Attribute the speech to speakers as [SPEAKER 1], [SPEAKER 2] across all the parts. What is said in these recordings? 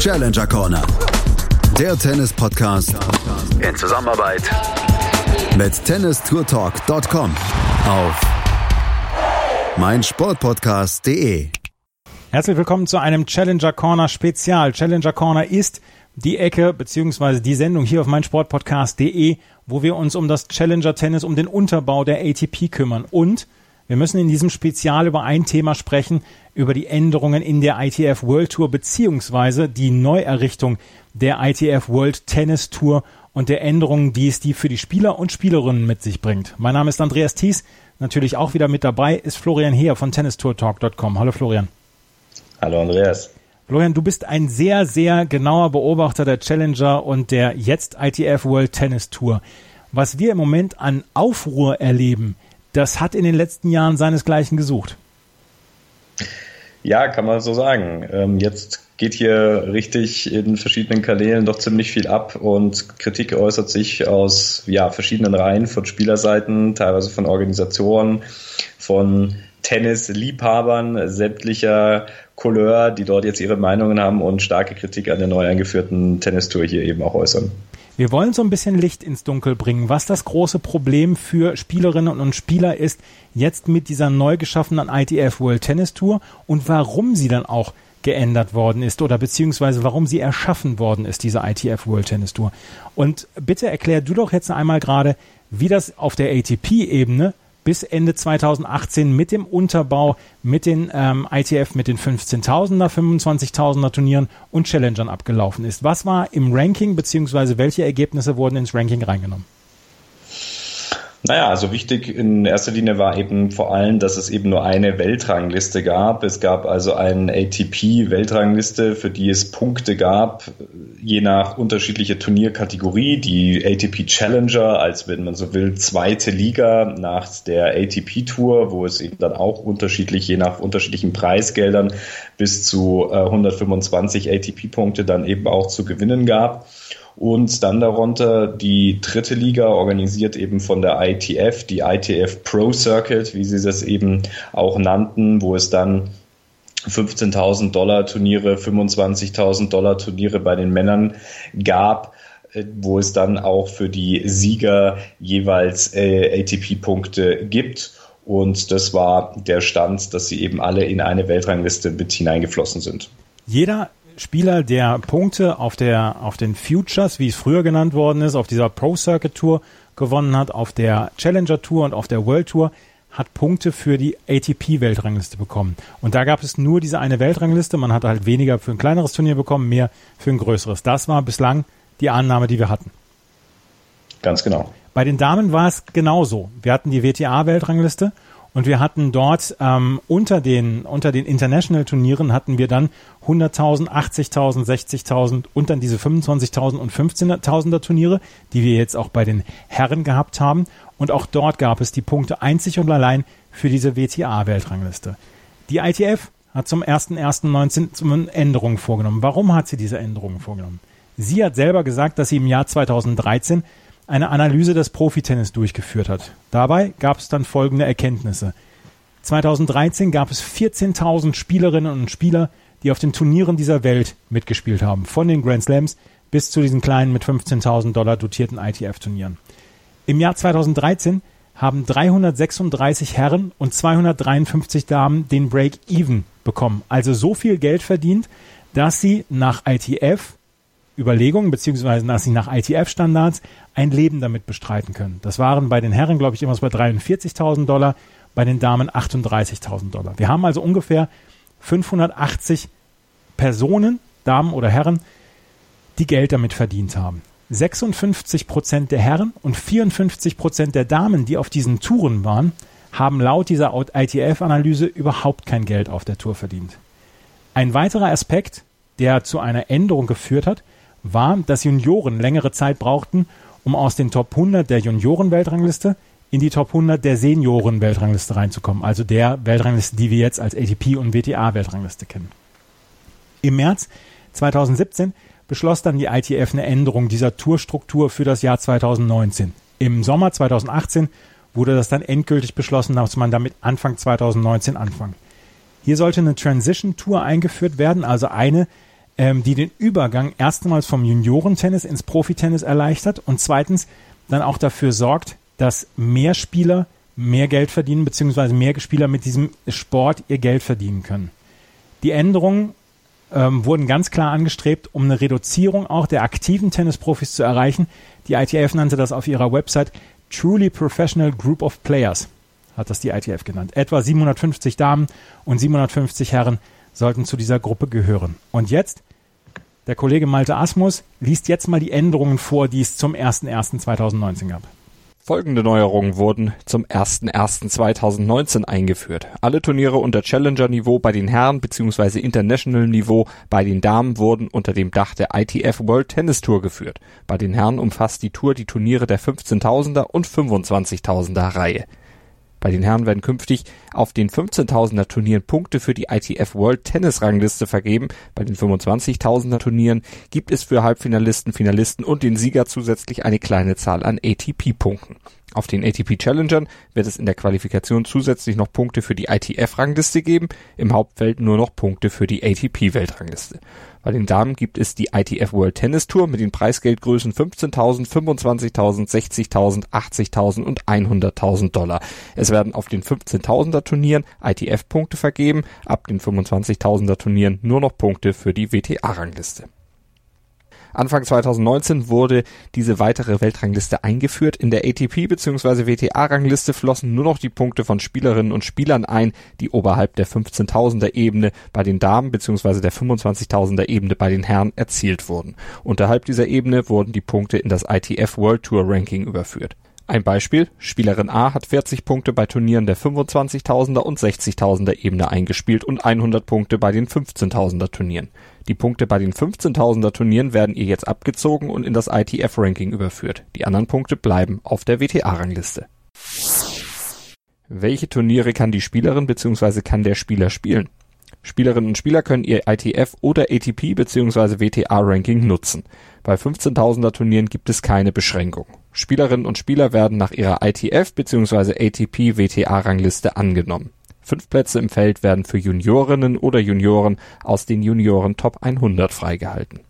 [SPEAKER 1] Challenger Corner. Der Tennis-Podcast in Zusammenarbeit mit tennistourtalk.com auf meinsportpodcast.de.
[SPEAKER 2] Herzlich willkommen zu einem Challenger Corner Spezial. Challenger Corner ist die Ecke beziehungsweise die Sendung hier auf meinsportpodcast.de, wo wir uns um das Challenger Tennis, um den Unterbau der ATP kümmern. Und wir müssen in diesem Spezial über ein Thema sprechen, über die Änderungen in der ITF World Tour beziehungsweise die Neuerrichtung der ITF World Tennis Tour und der Änderungen, die es die für die Spieler und Spielerinnen mit sich bringt. Mein Name ist Andreas Thies. Natürlich auch wieder mit dabei ist Florian Heer von tennistourtalk.com. Hallo Florian.
[SPEAKER 3] Hallo Andreas.
[SPEAKER 2] Florian, du bist ein sehr, sehr genauer Beobachter der Challenger und der jetzt ITF World Tennis Tour. Was wir im Moment an Aufruhr erleben, das hat in den letzten Jahren seinesgleichen gesucht.
[SPEAKER 3] Ja, kann man so sagen. Ähm, jetzt geht hier richtig in verschiedenen Kanälen doch ziemlich viel ab und Kritik äußert sich aus ja, verschiedenen Reihen von Spielerseiten, teilweise von Organisationen, von Tennisliebhabern sämtlicher Couleur, die dort jetzt ihre Meinungen haben und starke Kritik an der neu eingeführten Tennistour hier eben auch äußern.
[SPEAKER 2] Wir wollen so ein bisschen Licht ins Dunkel bringen, was das große Problem für Spielerinnen und Spieler ist, jetzt mit dieser neu geschaffenen ITF World Tennis Tour und warum sie dann auch geändert worden ist oder beziehungsweise warum sie erschaffen worden ist, diese ITF World Tennis Tour. Und bitte erklär du doch jetzt einmal gerade, wie das auf der ATP-Ebene bis Ende 2018 mit dem Unterbau, mit den ähm, ITF, mit den 15.000er, 25.000er Turnieren und Challengern abgelaufen ist. Was war im Ranking, beziehungsweise welche Ergebnisse wurden ins Ranking reingenommen?
[SPEAKER 3] Naja, also wichtig in erster Linie war eben vor allem, dass es eben nur eine Weltrangliste gab. Es gab also eine ATP-Weltrangliste, für die es Punkte gab, je nach unterschiedlicher Turnierkategorie. Die ATP Challenger, als wenn man so will, zweite Liga nach der ATP Tour, wo es eben dann auch unterschiedlich, je nach unterschiedlichen Preisgeldern bis zu 125 äh, ATP-Punkte dann eben auch zu gewinnen gab und dann darunter die dritte Liga, organisiert eben von der ITF, die ITF Pro Circuit, wie sie das eben auch nannten, wo es dann 15.000 Dollar Turniere, 25.000 Dollar Turniere bei den Männern gab äh, wo es dann auch für die Sieger jeweils äh, ATP-Punkte gibt. Und das war der Stand, dass sie eben alle in eine Weltrangliste mit hineingeflossen sind.
[SPEAKER 2] Jeder Spieler, der Punkte auf der, auf den Futures, wie es früher genannt worden ist, auf dieser Pro Circuit Tour gewonnen hat, auf der Challenger Tour und auf der World Tour, hat Punkte für die ATP-Weltrangliste bekommen. Und da gab es nur diese eine Weltrangliste. Man hat halt weniger für ein kleineres Turnier bekommen, mehr für ein größeres. Das war bislang die Annahme, die wir hatten.
[SPEAKER 3] Ganz genau.
[SPEAKER 2] Bei den Damen war es genauso. Wir hatten die WTA-Weltrangliste und wir hatten dort ähm, unter den unter den International Turnieren hatten wir dann 100.000, 80.000, 60.000 und dann diese 25.000 und 15.000er Turniere, die wir jetzt auch bei den Herren gehabt haben. Und auch dort gab es die Punkte einzig und allein für diese WTA-Weltrangliste. Die ITF hat zum 1.1.19 Änderungen vorgenommen. Warum hat sie diese Änderungen vorgenommen? Sie hat selber gesagt, dass sie im Jahr 2013 eine Analyse des Profitennis durchgeführt hat. Dabei gab es dann folgende Erkenntnisse. 2013 gab es 14.000 Spielerinnen und Spieler, die auf den Turnieren dieser Welt mitgespielt haben, von den Grand Slams bis zu diesen kleinen mit 15.000 Dollar dotierten ITF-Turnieren. Im Jahr 2013 haben 336 Herren und 253 Damen den Break-Even bekommen, also so viel Geld verdient, dass sie nach ITF Überlegungen, sie nach ITF-Standards ein Leben damit bestreiten können. Das waren bei den Herren, glaube ich, immer so bei 43.000 Dollar, bei den Damen 38.000 Dollar. Wir haben also ungefähr 580 Personen, Damen oder Herren, die Geld damit verdient haben. 56 Prozent der Herren und 54 Prozent der Damen, die auf diesen Touren waren, haben laut dieser ITF-Analyse überhaupt kein Geld auf der Tour verdient. Ein weiterer Aspekt, der zu einer Änderung geführt hat, war, dass Junioren längere Zeit brauchten, um aus den Top 100 der Junioren-Weltrangliste in die Top 100 der Senioren-Weltrangliste reinzukommen, also der Weltrangliste, die wir jetzt als ATP und WTA-Weltrangliste kennen. Im März 2017 beschloss dann die ITF eine Änderung dieser Tourstruktur für das Jahr 2019. Im Sommer 2018 wurde das dann endgültig beschlossen, dass man damit Anfang 2019 anfangen. Hier sollte eine Transition Tour eingeführt werden, also eine, ähm, die den Übergang erstmals vom Juniorentennis ins Profitennis erleichtert und zweitens dann auch dafür sorgt, dass mehr Spieler mehr Geld verdienen, beziehungsweise mehr Spieler mit diesem Sport ihr Geld verdienen können. Die Änderungen ähm, wurden ganz klar angestrebt, um eine Reduzierung auch der aktiven Tennisprofis zu erreichen. Die ITF nannte das auf ihrer Website Truly Professional Group of Players, hat das die ITF genannt. Etwa 750 Damen und 750 Herren sollten zu dieser Gruppe gehören. Und jetzt, der Kollege Malte Asmus liest jetzt mal die Änderungen vor, die es zum 01.01.2019 gab.
[SPEAKER 4] Folgende Neuerungen wurden zum 01.01.2019 eingeführt. Alle Turniere unter Challenger-Niveau bei den Herren bzw. International-Niveau bei den Damen wurden unter dem Dach der ITF World Tennis Tour geführt. Bei den Herren umfasst die Tour die Turniere der 15.000er und 25.000er Reihe. Bei den Herren werden künftig auf den 15.000er Turnieren Punkte für die ITF World Tennis Rangliste vergeben. Bei den 25.000er Turnieren gibt es für Halbfinalisten, Finalisten und den Sieger zusätzlich eine kleine Zahl an ATP-Punkten. Auf den ATP Challengern wird es in der Qualifikation zusätzlich noch Punkte für die ITF-Rangliste geben, im Hauptfeld nur noch Punkte für die ATP-Weltrangliste. Bei den Damen gibt es die ITF World Tennis Tour mit den Preisgeldgrößen 15.000, 25.000, 60.000, 80.000 und 100.000 Dollar. Es werden auf den 15.000er Turnieren ITF-Punkte vergeben, ab den 25.000er Turnieren nur noch Punkte für die WTA-Rangliste. Anfang 2019 wurde diese weitere Weltrangliste eingeführt. In der ATP bzw. WTA-Rangliste flossen nur noch die Punkte von Spielerinnen und Spielern ein, die oberhalb der 15.000er Ebene bei den Damen bzw. der 25.000er Ebene bei den Herren erzielt wurden. Unterhalb dieser Ebene wurden die Punkte in das ITF World Tour Ranking überführt. Ein Beispiel, Spielerin A hat 40 Punkte bei Turnieren der 25.000er und 60.000er Ebene eingespielt und 100 Punkte bei den 15.000er Turnieren. Die Punkte bei den 15.000er Turnieren werden ihr jetzt abgezogen und in das ITF-Ranking überführt. Die anderen Punkte bleiben auf der WTA-Rangliste. Welche Turniere kann die Spielerin bzw. kann der Spieler spielen? Spielerinnen und Spieler können ihr ITF oder ATP bzw. WTA-Ranking nutzen. Bei 15.000er Turnieren gibt es keine Beschränkung. Spielerinnen und Spieler werden nach ihrer ITF bzw. ATP WTA-Rangliste angenommen. Fünf Plätze im Feld werden für Juniorinnen oder Junioren aus den Junioren Top 100 freigehalten.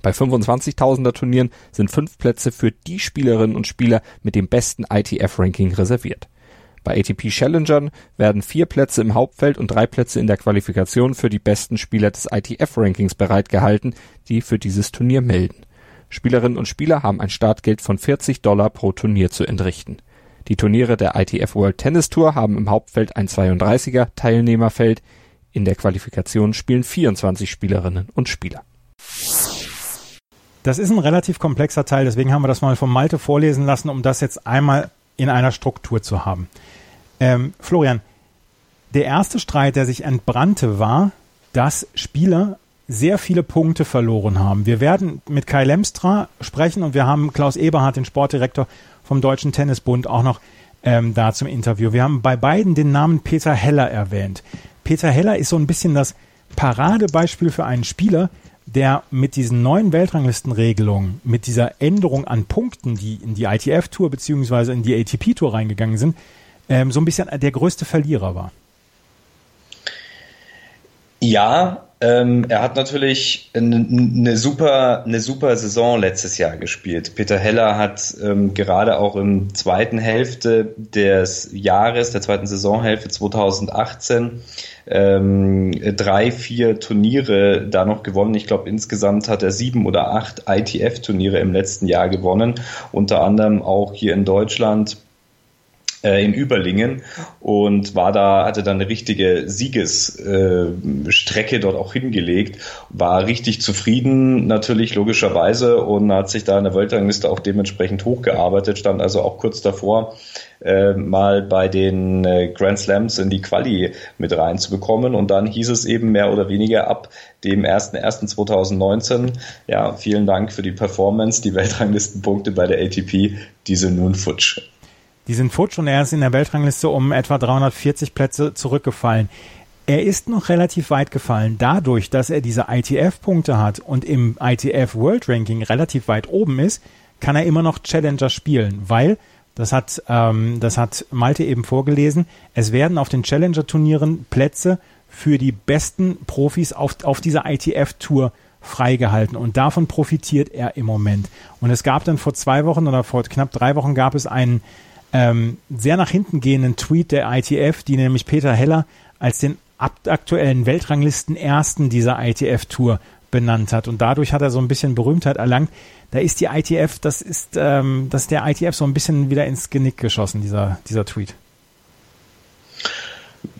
[SPEAKER 4] Bei 25.000er Turnieren sind fünf Plätze für die Spielerinnen und Spieler mit dem besten ITF-Ranking reserviert. Bei ATP Challengern werden vier Plätze im Hauptfeld und drei Plätze in der Qualifikation für die besten Spieler des ITF-Rankings bereitgehalten, die für dieses Turnier melden. Spielerinnen und Spieler haben ein Startgeld von 40 Dollar pro Turnier zu entrichten. Die Turniere der ITF World Tennis Tour haben im Hauptfeld ein 32er Teilnehmerfeld, in der Qualifikation spielen 24 Spielerinnen und Spieler.
[SPEAKER 2] Das ist ein relativ komplexer Teil, deswegen haben wir das mal von Malte vorlesen lassen, um das jetzt einmal in einer Struktur zu haben. Ähm, Florian, der erste Streit, der sich entbrannte, war, dass Spieler sehr viele Punkte verloren haben. Wir werden mit Kai Lemstra sprechen und wir haben Klaus Eberhardt, den Sportdirektor vom Deutschen Tennisbund, auch noch ähm, da zum Interview. Wir haben bei beiden den Namen Peter Heller erwähnt. Peter Heller ist so ein bisschen das Paradebeispiel für einen Spieler, der mit diesen neuen Weltranglistenregelungen, mit dieser Änderung an Punkten, die in die ITF-Tour beziehungsweise in die ATP-Tour reingegangen sind, ähm, so ein bisschen der größte Verlierer war.
[SPEAKER 3] Ja, ähm, er hat natürlich eine, super, eine super Saison letztes Jahr gespielt. Peter Heller hat ähm, gerade auch im zweiten Hälfte des Jahres, der zweiten Saisonhälfte 2018, ähm, drei, vier Turniere da noch gewonnen. Ich glaube, insgesamt hat er sieben oder acht ITF-Turniere im letzten Jahr gewonnen. Unter anderem auch hier in Deutschland äh, in Überlingen und war da, hatte dann eine richtige Siegesstrecke äh, dort auch hingelegt, war richtig zufrieden, natürlich logischerweise und hat sich da in der Weltrangliste auch dementsprechend hochgearbeitet, stand also auch kurz davor, äh, mal bei den äh, Grand Slams in die Quali mit reinzubekommen und dann hieß es eben mehr oder weniger ab dem 1.1.2019, ja, vielen Dank für die Performance, die Weltranglistenpunkte bei der ATP, die sind nun futsch.
[SPEAKER 2] Die sind futsch und er ist in der Weltrangliste um etwa 340 Plätze zurückgefallen. Er ist noch relativ weit gefallen. Dadurch, dass er diese ITF-Punkte hat und im ITF World Ranking relativ weit oben ist, kann er immer noch Challenger spielen, weil das hat, ähm, das hat Malte eben vorgelesen. Es werden auf den Challenger-Turnieren Plätze für die besten Profis auf, auf dieser ITF-Tour freigehalten und davon profitiert er im Moment. Und es gab dann vor zwei Wochen oder vor knapp drei Wochen gab es einen ähm, sehr nach hinten gehenden Tweet der ITF, die nämlich Peter Heller als den aktuellen Weltranglisten ersten dieser ITF-Tour benannt hat. Und dadurch hat er so ein bisschen Berühmtheit erlangt. Da ist die ITF, das ist, ähm, das ist der ITF so ein bisschen wieder ins Genick geschossen, dieser, dieser Tweet.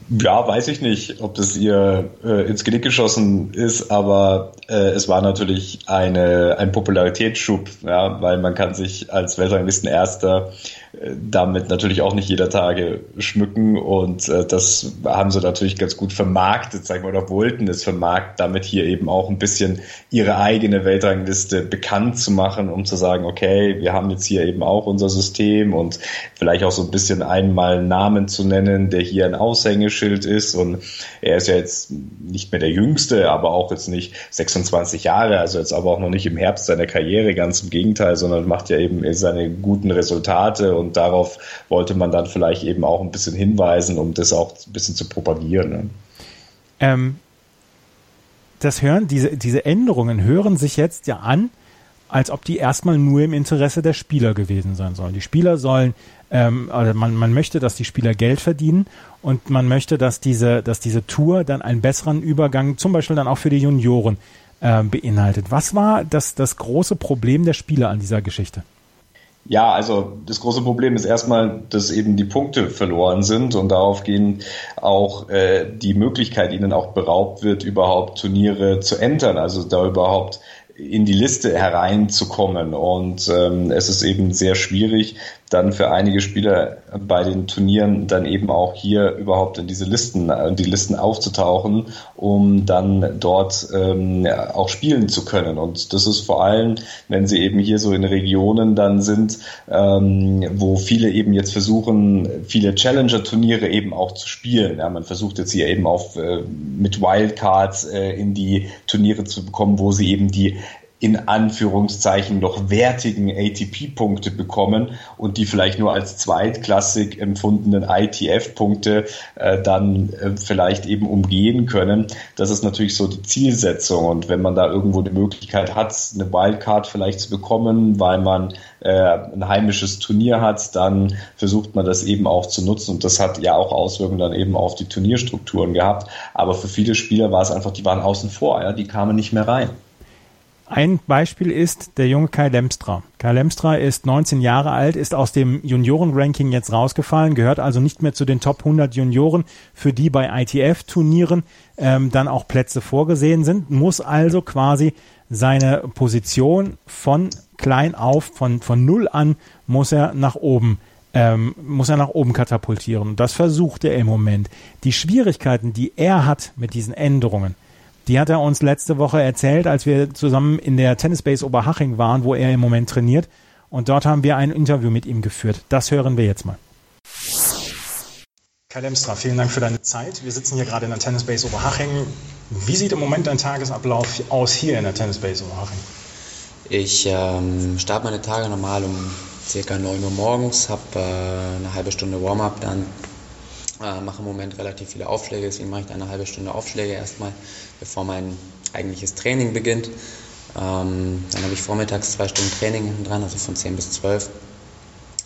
[SPEAKER 3] Ja, weiß ich nicht, ob das ihr äh, ins Genick geschossen ist, aber äh, es war natürlich eine, ein Popularitätsschub, ja, weil man kann sich als Weltranglisten Erster damit natürlich auch nicht jeder Tage schmücken. Und äh, das haben sie natürlich ganz gut vermarktet, sagen wir, oder wollten es vermarkten, damit hier eben auch ein bisschen ihre eigene Weltrangliste bekannt zu machen, um zu sagen, okay, wir haben jetzt hier eben auch unser System und vielleicht auch so ein bisschen einmal einen Namen zu nennen, der hier ein Aushängeschild ist. Und er ist ja jetzt nicht mehr der Jüngste, aber auch jetzt nicht 26 Jahre, also jetzt aber auch noch nicht im Herbst seiner Karriere, ganz im Gegenteil, sondern macht ja eben seine guten Resultate und und darauf wollte man dann vielleicht eben auch ein bisschen hinweisen, um das auch ein bisschen zu propagieren. Ne?
[SPEAKER 2] Ähm, das hören, diese, diese Änderungen hören sich jetzt ja an, als ob die erstmal nur im Interesse der Spieler gewesen sein sollen. Die Spieler sollen, ähm, also man, man möchte, dass die Spieler Geld verdienen und man möchte, dass diese, dass diese Tour dann einen besseren Übergang, zum Beispiel dann auch für die Junioren, äh, beinhaltet. Was war das, das große Problem der Spieler an dieser Geschichte?
[SPEAKER 3] Ja, also das große Problem ist erstmal, dass eben die Punkte verloren sind und darauf gehen auch äh, die Möglichkeit ihnen auch beraubt wird, überhaupt Turniere zu entern, also da überhaupt in die Liste hereinzukommen. Und ähm, es ist eben sehr schwierig, dann für einige Spieler bei den Turnieren dann eben auch hier überhaupt in diese Listen, die Listen aufzutauchen, um dann dort ähm, auch spielen zu können. Und das ist vor allem, wenn sie eben hier so in Regionen dann sind, ähm, wo viele eben jetzt versuchen, viele Challenger-Turniere eben auch zu spielen. Ja, man versucht jetzt hier eben auch äh, mit Wildcards äh, in die Turniere zu bekommen, wo sie eben die in Anführungszeichen noch wertigen ATP-Punkte bekommen und die vielleicht nur als zweitklassig empfundenen ITF-Punkte äh, dann äh, vielleicht eben umgehen können. Das ist natürlich so die Zielsetzung. Und wenn man da irgendwo die Möglichkeit hat, eine Wildcard vielleicht zu bekommen, weil man äh, ein heimisches Turnier hat, dann versucht man das eben auch zu nutzen. Und das hat ja auch Auswirkungen dann eben auf die Turnierstrukturen gehabt. Aber für viele Spieler war es einfach, die waren außen vor, ja, die kamen nicht mehr rein.
[SPEAKER 2] Ein Beispiel ist der junge Kai Lemstra. Kai Lemstra ist 19 Jahre alt, ist aus dem Junioren-Ranking jetzt rausgefallen, gehört also nicht mehr zu den Top 100 Junioren, für die bei ITF-Turnieren ähm, dann auch Plätze vorgesehen sind, muss also quasi seine Position von klein auf, von, von null an, muss er nach oben ähm, muss er nach oben katapultieren. Das versucht er im Moment. Die Schwierigkeiten, die er hat mit diesen Änderungen, die hat er uns letzte Woche erzählt, als wir zusammen in der Tennisbase Oberhaching waren, wo er im Moment trainiert. Und dort haben wir ein Interview mit ihm geführt. Das hören wir jetzt mal. Kai Lemstra, vielen Dank für deine Zeit. Wir sitzen hier gerade in der Tennisbase Oberhaching. Wie sieht im Moment dein Tagesablauf aus hier in der Tennisbase Oberhaching?
[SPEAKER 5] Ich ähm, starte meine Tage normal um ca. 9 Uhr morgens, habe äh, eine halbe Stunde Warm-up, dann äh, mache im Moment relativ viele Aufschläge, deswegen mache ich da eine halbe Stunde Aufschläge erstmal, bevor mein eigentliches Training beginnt. Ähm, dann habe ich vormittags zwei Stunden Training hinten dran, also von 10 bis 12.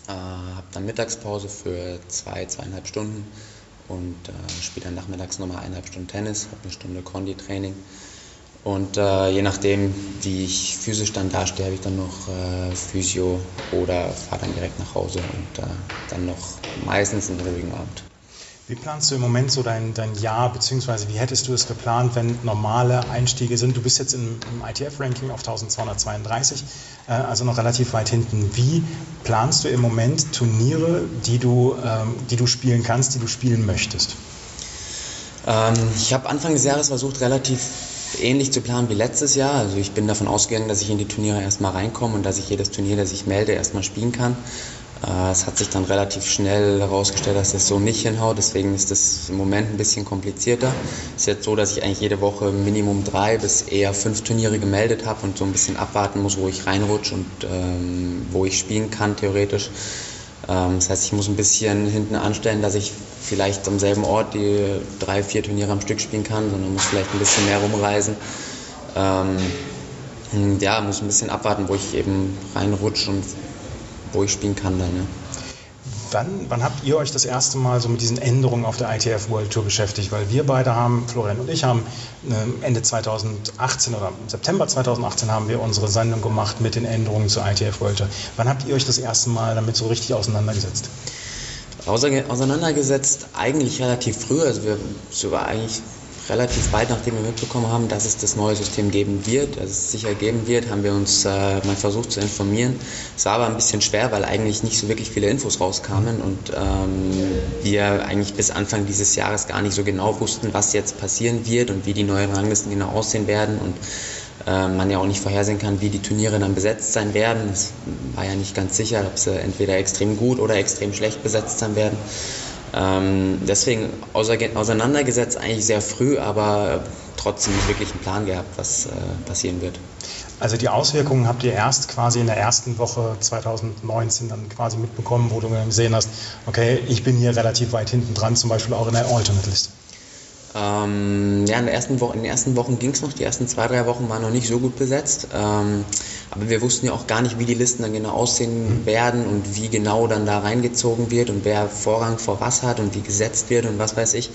[SPEAKER 5] Äh, habe dann Mittagspause für zwei, zweieinhalb Stunden und äh, spiele dann nachmittags nochmal eineinhalb Stunden Tennis, habe eine Stunde Kondi-Training. Und äh, je nachdem, wie ich physisch dann dastehe, habe ich dann noch äh, Physio oder fahre dann direkt nach Hause und äh, dann noch meistens einen ruhigen Abend.
[SPEAKER 2] Wie planst du im Moment so dein, dein Jahr, beziehungsweise wie hättest du es geplant, wenn normale Einstiege sind? Du bist jetzt im, im ITF-Ranking auf 1232, äh, also noch relativ weit hinten. Wie planst du im Moment Turniere, die du, ähm, die du spielen kannst, die du spielen möchtest?
[SPEAKER 5] Ähm, ich habe Anfang des Jahres versucht, relativ ähnlich zu planen wie letztes Jahr. Also ich bin davon ausgegangen, dass ich in die Turniere erstmal reinkomme und dass ich jedes Turnier, das ich melde, erstmal spielen kann. Äh, es hat sich dann relativ schnell herausgestellt, dass das so nicht hinhaut. Deswegen ist das im Moment ein bisschen komplizierter. Es ist jetzt so, dass ich eigentlich jede Woche Minimum drei bis eher fünf Turniere gemeldet habe und so ein bisschen abwarten muss, wo ich reinrutsche und ähm, wo ich spielen kann theoretisch. Ähm, das heißt, ich muss ein bisschen hinten anstellen, dass ich vielleicht am selben Ort die drei, vier Turniere am Stück spielen kann, sondern muss vielleicht ein bisschen mehr rumreisen. Ähm, ja, muss ein bisschen abwarten, wo ich eben reinrutsche und wo ich spielen kann dann. Ja.
[SPEAKER 2] Wann, wann, habt ihr euch das erste Mal so mit diesen Änderungen auf der ITF World Tour beschäftigt? Weil wir beide haben, Florian und ich haben äh, Ende 2018 oder im September 2018 haben wir unsere Sendung gemacht mit den Änderungen zur ITF World Tour. Wann habt ihr euch das erste Mal damit so richtig auseinandergesetzt?
[SPEAKER 5] Auseinandergesetzt eigentlich relativ früh. Also wir sogar eigentlich relativ bald, nachdem wir mitbekommen haben, dass es das neue System geben wird, dass es sicher geben wird, haben wir uns äh, mal versucht zu informieren. Es war aber ein bisschen schwer, weil eigentlich nicht so wirklich viele Infos rauskamen und ähm, wir eigentlich bis Anfang dieses Jahres gar nicht so genau wussten, was jetzt passieren wird und wie die neuen Ranglisten genau aussehen werden und äh, man ja auch nicht vorhersehen kann, wie die Turniere dann besetzt sein werden. Es war ja nicht ganz sicher, ob sie entweder extrem gut oder extrem schlecht besetzt sein werden. Ähm, deswegen auseinandergesetzt eigentlich sehr früh, aber trotzdem nicht wirklich einen Plan gehabt, was äh, passieren wird.
[SPEAKER 2] Also die Auswirkungen habt ihr erst quasi in der ersten Woche 2019 dann quasi mitbekommen, wo du gesehen hast, okay, ich bin hier relativ weit hinten dran, zum Beispiel auch in der Alternate-Liste.
[SPEAKER 5] Ähm, ja, in, der ersten Woche, in den ersten Wochen ging es noch. Die ersten zwei, drei Wochen waren noch nicht so gut besetzt. Ähm, aber wir wussten ja auch gar nicht, wie die Listen dann genau aussehen werden und wie genau dann da reingezogen wird und wer Vorrang vor was hat und wie gesetzt wird und was weiß ich.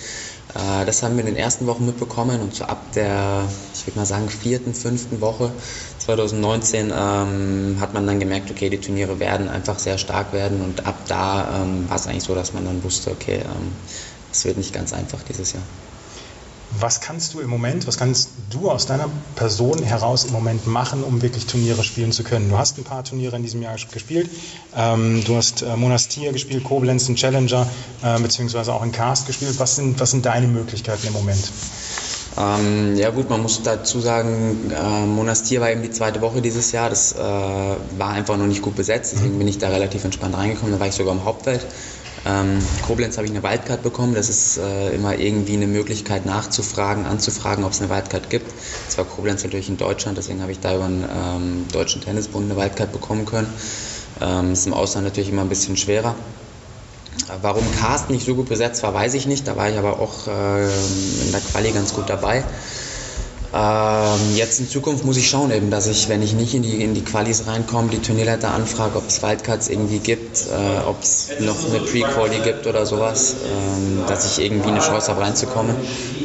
[SPEAKER 5] Äh, das haben wir in den ersten Wochen mitbekommen und so ab der, ich würde mal sagen, vierten, fünften Woche 2019 ähm, hat man dann gemerkt, okay, die Turniere werden einfach sehr stark werden und ab da ähm, war es eigentlich so, dass man dann wusste, okay, ähm, es wird nicht ganz einfach dieses Jahr.
[SPEAKER 2] Was kannst du im Moment, was kannst du aus deiner Person heraus im Moment machen, um wirklich Turniere spielen zu können? Du hast ein paar Turniere in diesem Jahr gespielt. Ähm, du hast äh, Monastir gespielt, Koblenz, ein Challenger, äh, beziehungsweise auch ein Cast gespielt. Was sind, was sind deine Möglichkeiten im Moment?
[SPEAKER 5] Ähm, ja gut, man muss dazu sagen, äh, Monastir war eben die zweite Woche dieses Jahr. Das äh, war einfach noch nicht gut besetzt, deswegen bin ich da relativ entspannt reingekommen. Da war ich sogar im Hauptfeld. Ähm, Koblenz habe ich eine Wildcard bekommen. Das ist äh, immer irgendwie eine Möglichkeit nachzufragen, anzufragen, ob es eine Wildcard gibt. Zwar Koblenz natürlich in Deutschland, deswegen habe ich da über den ähm, Deutschen Tennisbund eine Wildcard bekommen können. Ähm, ist im Ausland natürlich immer ein bisschen schwerer. Warum Cast nicht so gut besetzt war, weiß ich nicht. Da war ich aber auch äh, in der Quali ganz gut dabei. Ähm, jetzt in Zukunft muss ich schauen, eben, dass ich, wenn ich nicht in die, in die Qualis reinkomme, die Turnierleiter anfrage, ob es Wildcards irgendwie gibt, äh, ob es noch eine Pre-Quali gibt oder sowas, ähm, dass ich irgendwie eine Chance habe reinzukommen.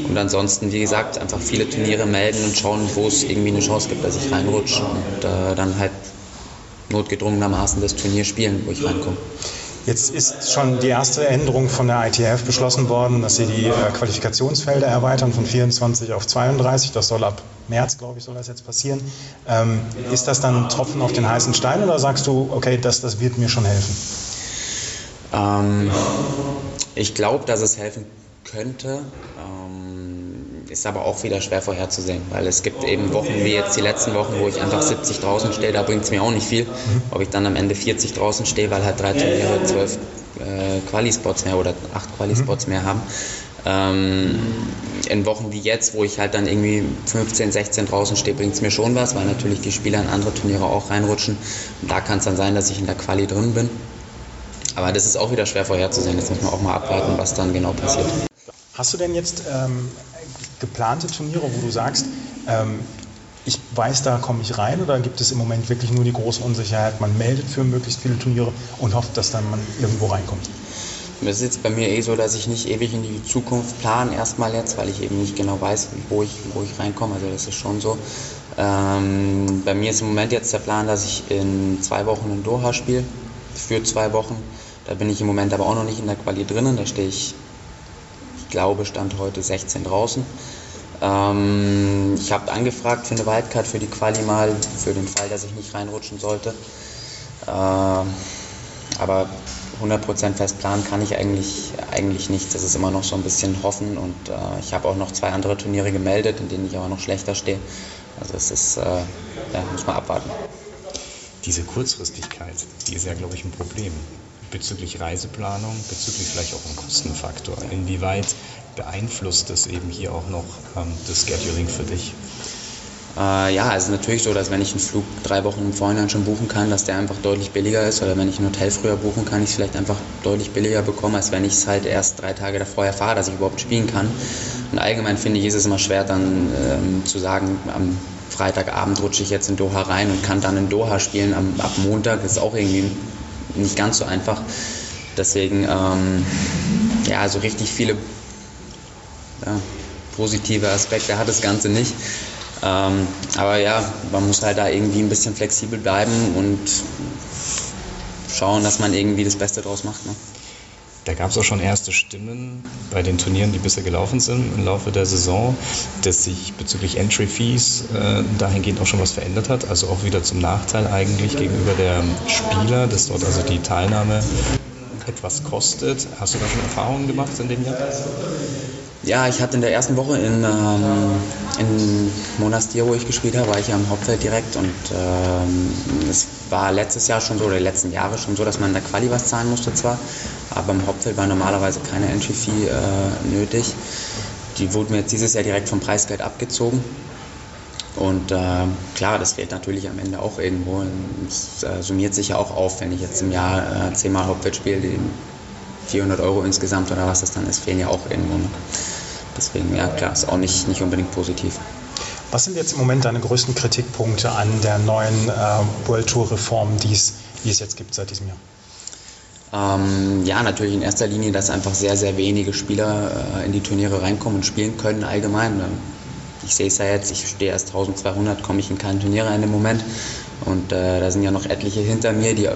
[SPEAKER 5] Und ansonsten, wie gesagt, einfach viele Turniere melden und schauen, wo es irgendwie eine Chance gibt, dass ich reinrutsche und äh, dann halt notgedrungenermaßen das Turnier spielen, wo ich reinkomme.
[SPEAKER 2] Jetzt ist schon die erste Änderung von der ITF beschlossen worden, dass sie die äh, Qualifikationsfelder erweitern von 24 auf 32. Das soll ab März, glaube ich, soll das jetzt passieren. Ähm, ist das dann ein Tropfen auf den heißen Stein oder sagst du, okay, das, das wird mir schon helfen?
[SPEAKER 5] Ähm, ich glaube, dass es helfen könnte. Ist aber auch wieder schwer vorherzusehen, weil es gibt eben Wochen wie jetzt die letzten Wochen, wo ich einfach 70 draußen stehe, da bringt es mir auch nicht viel. Ob ich dann am Ende 40 draußen stehe, weil halt drei Turniere, zwölf äh, Quali-Spots mehr oder acht Quali-Spots mehr haben. Ähm, in Wochen wie jetzt, wo ich halt dann irgendwie 15, 16 draußen stehe, bringt es mir schon was, weil natürlich die Spieler in andere Turniere auch reinrutschen. Und da kann es dann sein, dass ich in der Quali drin bin. Aber das ist auch wieder schwer vorherzusehen. Jetzt muss man auch mal abwarten, was dann genau passiert.
[SPEAKER 2] Hast du denn jetzt ähm, geplante Turniere, wo du sagst, ähm, ich weiß, da komme ich rein oder gibt es im Moment wirklich nur die große Unsicherheit, man meldet für möglichst viele Turniere und hofft, dass dann man irgendwo reinkommt?
[SPEAKER 5] Es ist jetzt bei mir eh so, dass ich nicht ewig in die Zukunft plane, erstmal jetzt, weil ich eben nicht genau weiß, wo ich, wo ich reinkomme. Also das ist schon so. Ähm, bei mir ist im Moment jetzt der Plan, dass ich in zwei Wochen in Doha spiele, für zwei Wochen. Da bin ich im Moment aber auch noch nicht in der Quali drinnen. Da stehe ich glaube, stand heute 16 draußen. Ähm, ich habe angefragt für eine Wildcard für die Quali mal, für den Fall, dass ich nicht reinrutschen sollte. Äh, aber 100% fest planen kann ich eigentlich, eigentlich nicht. Das ist immer noch so ein bisschen hoffen und äh, ich habe auch noch zwei andere Turniere gemeldet, in denen ich aber noch schlechter stehe. Also es ist, äh, ja, muss man abwarten.
[SPEAKER 6] Diese Kurzfristigkeit, die ist ja, glaube ich, ein Problem bezüglich Reiseplanung, bezüglich vielleicht auch einem Kostenfaktor. Inwieweit beeinflusst das eben hier auch noch ähm, das Scheduling für dich?
[SPEAKER 5] Äh, ja, es ist natürlich so, dass wenn ich einen Flug drei Wochen im Vorhinein schon buchen kann, dass der einfach deutlich billiger ist. Oder wenn ich ein Hotel früher buchen kann, ich es vielleicht einfach deutlich billiger bekomme, als wenn ich es halt erst drei Tage davor erfahre, dass ich überhaupt spielen kann. Und allgemein finde ich, ist es immer schwer dann ähm, zu sagen, am Freitagabend rutsche ich jetzt in Doha rein und kann dann in Doha spielen am, ab Montag. Ist auch irgendwie nicht ganz so einfach. Deswegen, ähm, ja, so richtig viele ja, positive Aspekte hat das Ganze nicht. Ähm, aber ja, man muss halt da irgendwie ein bisschen flexibel bleiben und schauen, dass man irgendwie das Beste draus macht. Ne?
[SPEAKER 6] Da gab es auch schon erste Stimmen bei den Turnieren, die bisher gelaufen sind im Laufe der Saison, dass sich bezüglich Entry Fees äh, dahingehend auch schon was verändert hat. Also auch wieder zum Nachteil eigentlich gegenüber der Spieler, dass dort also die Teilnahme etwas kostet. Hast du da schon Erfahrungen gemacht in dem Jahr?
[SPEAKER 5] Ja, ich hatte in der ersten Woche in, ähm, in Monastir, wo ich gespielt habe, war ich ja am Hauptfeld direkt und ähm, es war letztes Jahr schon so oder die letzten Jahre schon so, dass man in der Quali was zahlen musste zwar, aber im Hauptfeld war normalerweise keine Entry-Fee äh, nötig. Die wurde mir jetzt dieses Jahr direkt vom Preisgeld abgezogen. Und äh, klar, das fehlt natürlich am Ende auch irgendwo. Es äh, summiert sich ja auch auf, wenn ich jetzt im Jahr äh, zehnmal Hauptfeld spiele, 400 Euro insgesamt oder was das dann ist, fehlen ja auch irgendwo noch. Deswegen, ja klar, ist auch nicht, nicht unbedingt positiv.
[SPEAKER 2] Was sind jetzt im Moment deine größten Kritikpunkte an der neuen äh, World Tour Reform, die es, jetzt gibt seit diesem Jahr?
[SPEAKER 5] Ähm, ja, natürlich in erster Linie, dass einfach sehr, sehr wenige Spieler äh, in die Turniere reinkommen und spielen können allgemein. Ähm, ich sehe es ja jetzt, ich stehe erst 1200, komme ich in kein Turnier rein im Moment. Und äh, da sind ja noch etliche hinter mir, die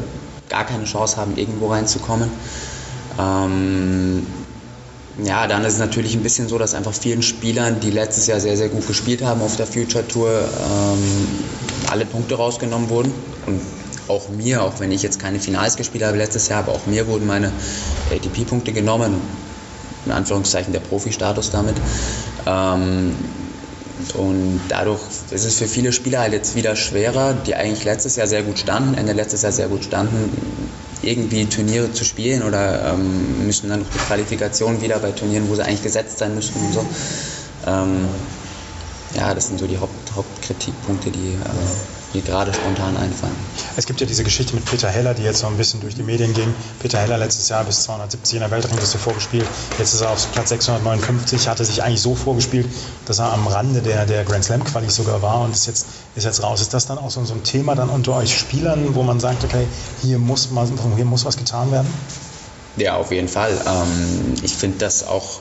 [SPEAKER 5] gar keine Chance haben, irgendwo reinzukommen. Ähm, ja, dann ist es natürlich ein bisschen so, dass einfach vielen Spielern, die letztes Jahr sehr, sehr gut gespielt haben auf der Future Tour, ähm, alle Punkte rausgenommen wurden. Und auch mir, auch wenn ich jetzt keine Finals gespielt habe letztes Jahr, aber auch mir wurden meine ATP-Punkte genommen. In Anführungszeichen der Profi-Status damit. Ähm, und dadurch ist es für viele Spieler halt jetzt wieder schwerer, die eigentlich letztes Jahr sehr gut standen, Ende letztes Jahr sehr gut standen, irgendwie Turniere zu spielen oder ähm, müssen dann noch die Qualifikation wieder bei Turnieren, wo sie eigentlich gesetzt sein müssten und so. Ähm, ja, das sind so die Haupt, Hauptkritikpunkte, die äh, mir gerade spontan einfallen.
[SPEAKER 2] Es gibt ja diese Geschichte mit Peter Heller, die jetzt so ein bisschen durch die Medien ging. Peter Heller letztes Jahr bis 270 in der Weltrangliste vorgespielt. Jetzt ist er auf Platz 659, hatte sich eigentlich so vorgespielt, dass er am Rande der, der Grand Slam Quali sogar war und ist jetzt, ist jetzt raus. Ist das dann auch so, so ein Thema dann unter euch Spielern, wo man sagt, okay, hier muss, man, hier muss was getan werden?
[SPEAKER 5] Ja, auf jeden Fall. Ähm, ich finde das auch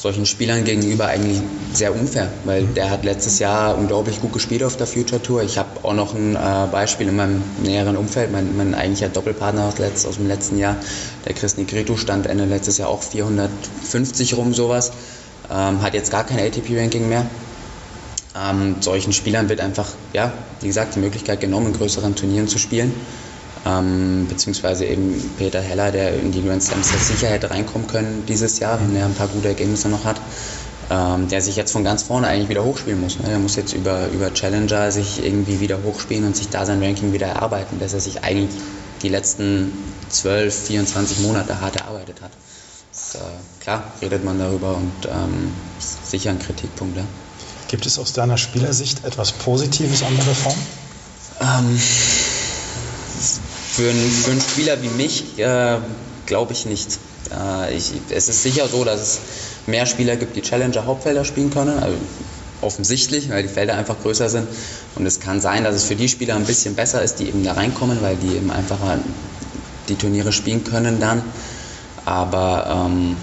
[SPEAKER 5] solchen Spielern gegenüber eigentlich sehr unfair, weil der hat letztes Jahr unglaublich gut gespielt auf der Future Tour. Ich habe auch noch ein äh, Beispiel in meinem näheren Umfeld, mein, mein eigentlicher Doppelpartner aus, letzt, aus dem letzten Jahr, der Chris Nigretu, stand Ende letztes Jahr auch 450 rum sowas, ähm, hat jetzt gar kein ATP-Ranking mehr. Ähm, solchen Spielern wird einfach, ja, wie gesagt, die Möglichkeit genommen, in größeren Turnieren zu spielen ähm, beziehungsweise eben Peter Heller, der in die Grand Slams sicher hätte reinkommen können dieses Jahr, wenn er ein paar gute Ergebnisse noch hat, ähm, der sich jetzt von ganz vorne eigentlich wieder hochspielen muss. Ne? Er muss jetzt über, über Challenger sich irgendwie wieder hochspielen und sich da sein Ranking wieder erarbeiten, dass er sich eigentlich die letzten 12, 24 Monate hart erarbeitet hat. Das, äh, klar, redet man darüber und ähm, ist sicher ein Kritikpunkt. Ja.
[SPEAKER 2] Gibt es aus deiner Spielersicht etwas Positives an der Reform?
[SPEAKER 5] Ähm, für, einen, für einen Spieler wie mich äh, glaube ich nicht. Äh, ich, es ist sicher so, dass es mehr Spieler gibt, die Challenger Hauptfelder spielen können. Also offensichtlich, weil die Felder einfach größer sind. Und es kann sein, dass es für die Spieler ein bisschen besser ist, die eben da reinkommen, weil die eben einfacher die Turniere spielen können dann. Aber ähm,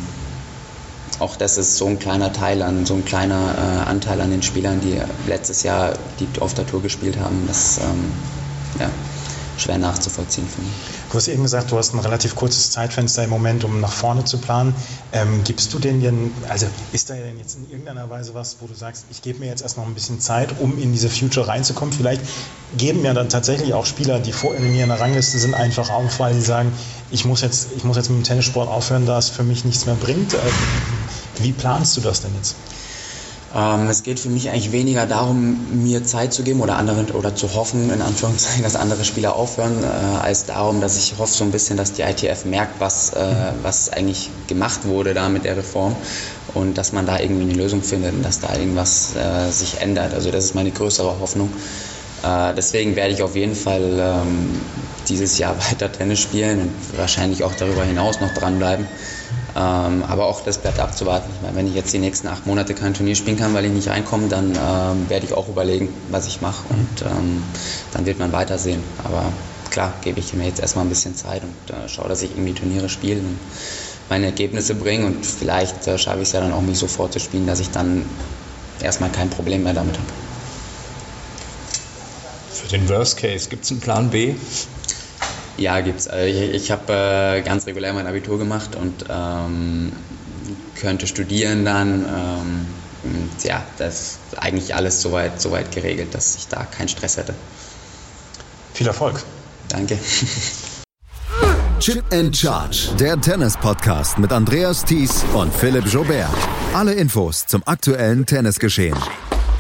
[SPEAKER 5] auch das ist so ein kleiner Teil an, so ein kleiner äh, Anteil an den Spielern, die letztes Jahr die auf der Tour gespielt haben. Das, ähm, ja schwer nachzuvollziehen für mich.
[SPEAKER 2] Du hast eben gesagt, du hast ein relativ kurzes Zeitfenster im Moment, um nach vorne zu planen. Ähm, gibst du denn, denn, also ist da denn jetzt in irgendeiner Weise was, wo du sagst, ich gebe mir jetzt erst noch ein bisschen Zeit, um in diese Future reinzukommen? Vielleicht geben ja dann tatsächlich auch Spieler, die vor mir in der Rangliste sind, einfach auf, weil die sagen, ich muss jetzt, ich muss jetzt mit dem Tennissport aufhören, da es für mich nichts mehr bringt. Äh, wie planst du das denn jetzt?
[SPEAKER 5] Ähm, es geht für mich eigentlich weniger darum, mir Zeit zu geben oder anderen oder zu hoffen, in Anführungszeichen, dass andere Spieler aufhören, äh, als darum, dass ich hoffe so ein bisschen, dass die ITF merkt, was, äh, was eigentlich gemacht wurde da mit der Reform und dass man da irgendwie eine Lösung findet und dass da irgendwas äh, sich ändert. Also das ist meine größere Hoffnung. Äh, deswegen werde ich auf jeden Fall ähm, dieses Jahr weiter Tennis spielen und wahrscheinlich auch darüber hinaus noch dranbleiben. Ähm, aber auch das bleibt abzuwarten. Ich meine, wenn ich jetzt die nächsten acht Monate kein Turnier spielen kann, weil ich nicht reinkomme, dann ähm, werde ich auch überlegen, was ich mache und ähm, dann wird man weitersehen. Aber klar, gebe ich mir jetzt erstmal ein bisschen Zeit und äh, schaue, dass ich irgendwie Turniere spiele und meine Ergebnisse bringe und vielleicht äh, schaffe ich es ja dann auch, mich so vorzuspielen, dass ich dann erstmal kein Problem mehr damit habe.
[SPEAKER 6] Für den Worst Case, gibt es einen Plan B?
[SPEAKER 5] Ja, gibt's. Also ich, ich habe äh, ganz regulär mein Abitur gemacht und ähm, könnte studieren dann. Ähm, und ja, das ist eigentlich alles soweit, soweit geregelt, dass ich da keinen Stress hätte.
[SPEAKER 6] Viel Erfolg.
[SPEAKER 5] Danke.
[SPEAKER 1] Chip and Charge, der Tennis-Podcast mit Andreas Thies und Philipp Jobert. Alle Infos zum aktuellen Tennisgeschehen.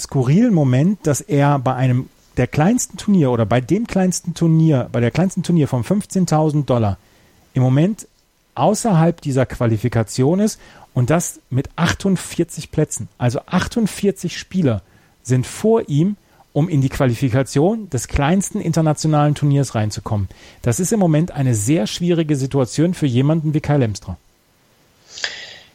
[SPEAKER 2] skurrilen Moment, dass er bei einem der kleinsten Turnier oder bei dem kleinsten Turnier, bei der kleinsten Turnier von 15.000 Dollar im Moment außerhalb dieser Qualifikation ist und das mit 48 Plätzen. Also 48 Spieler sind vor ihm, um in die Qualifikation des kleinsten internationalen Turniers reinzukommen. Das ist im Moment eine sehr schwierige Situation für jemanden wie Kai Lemstra.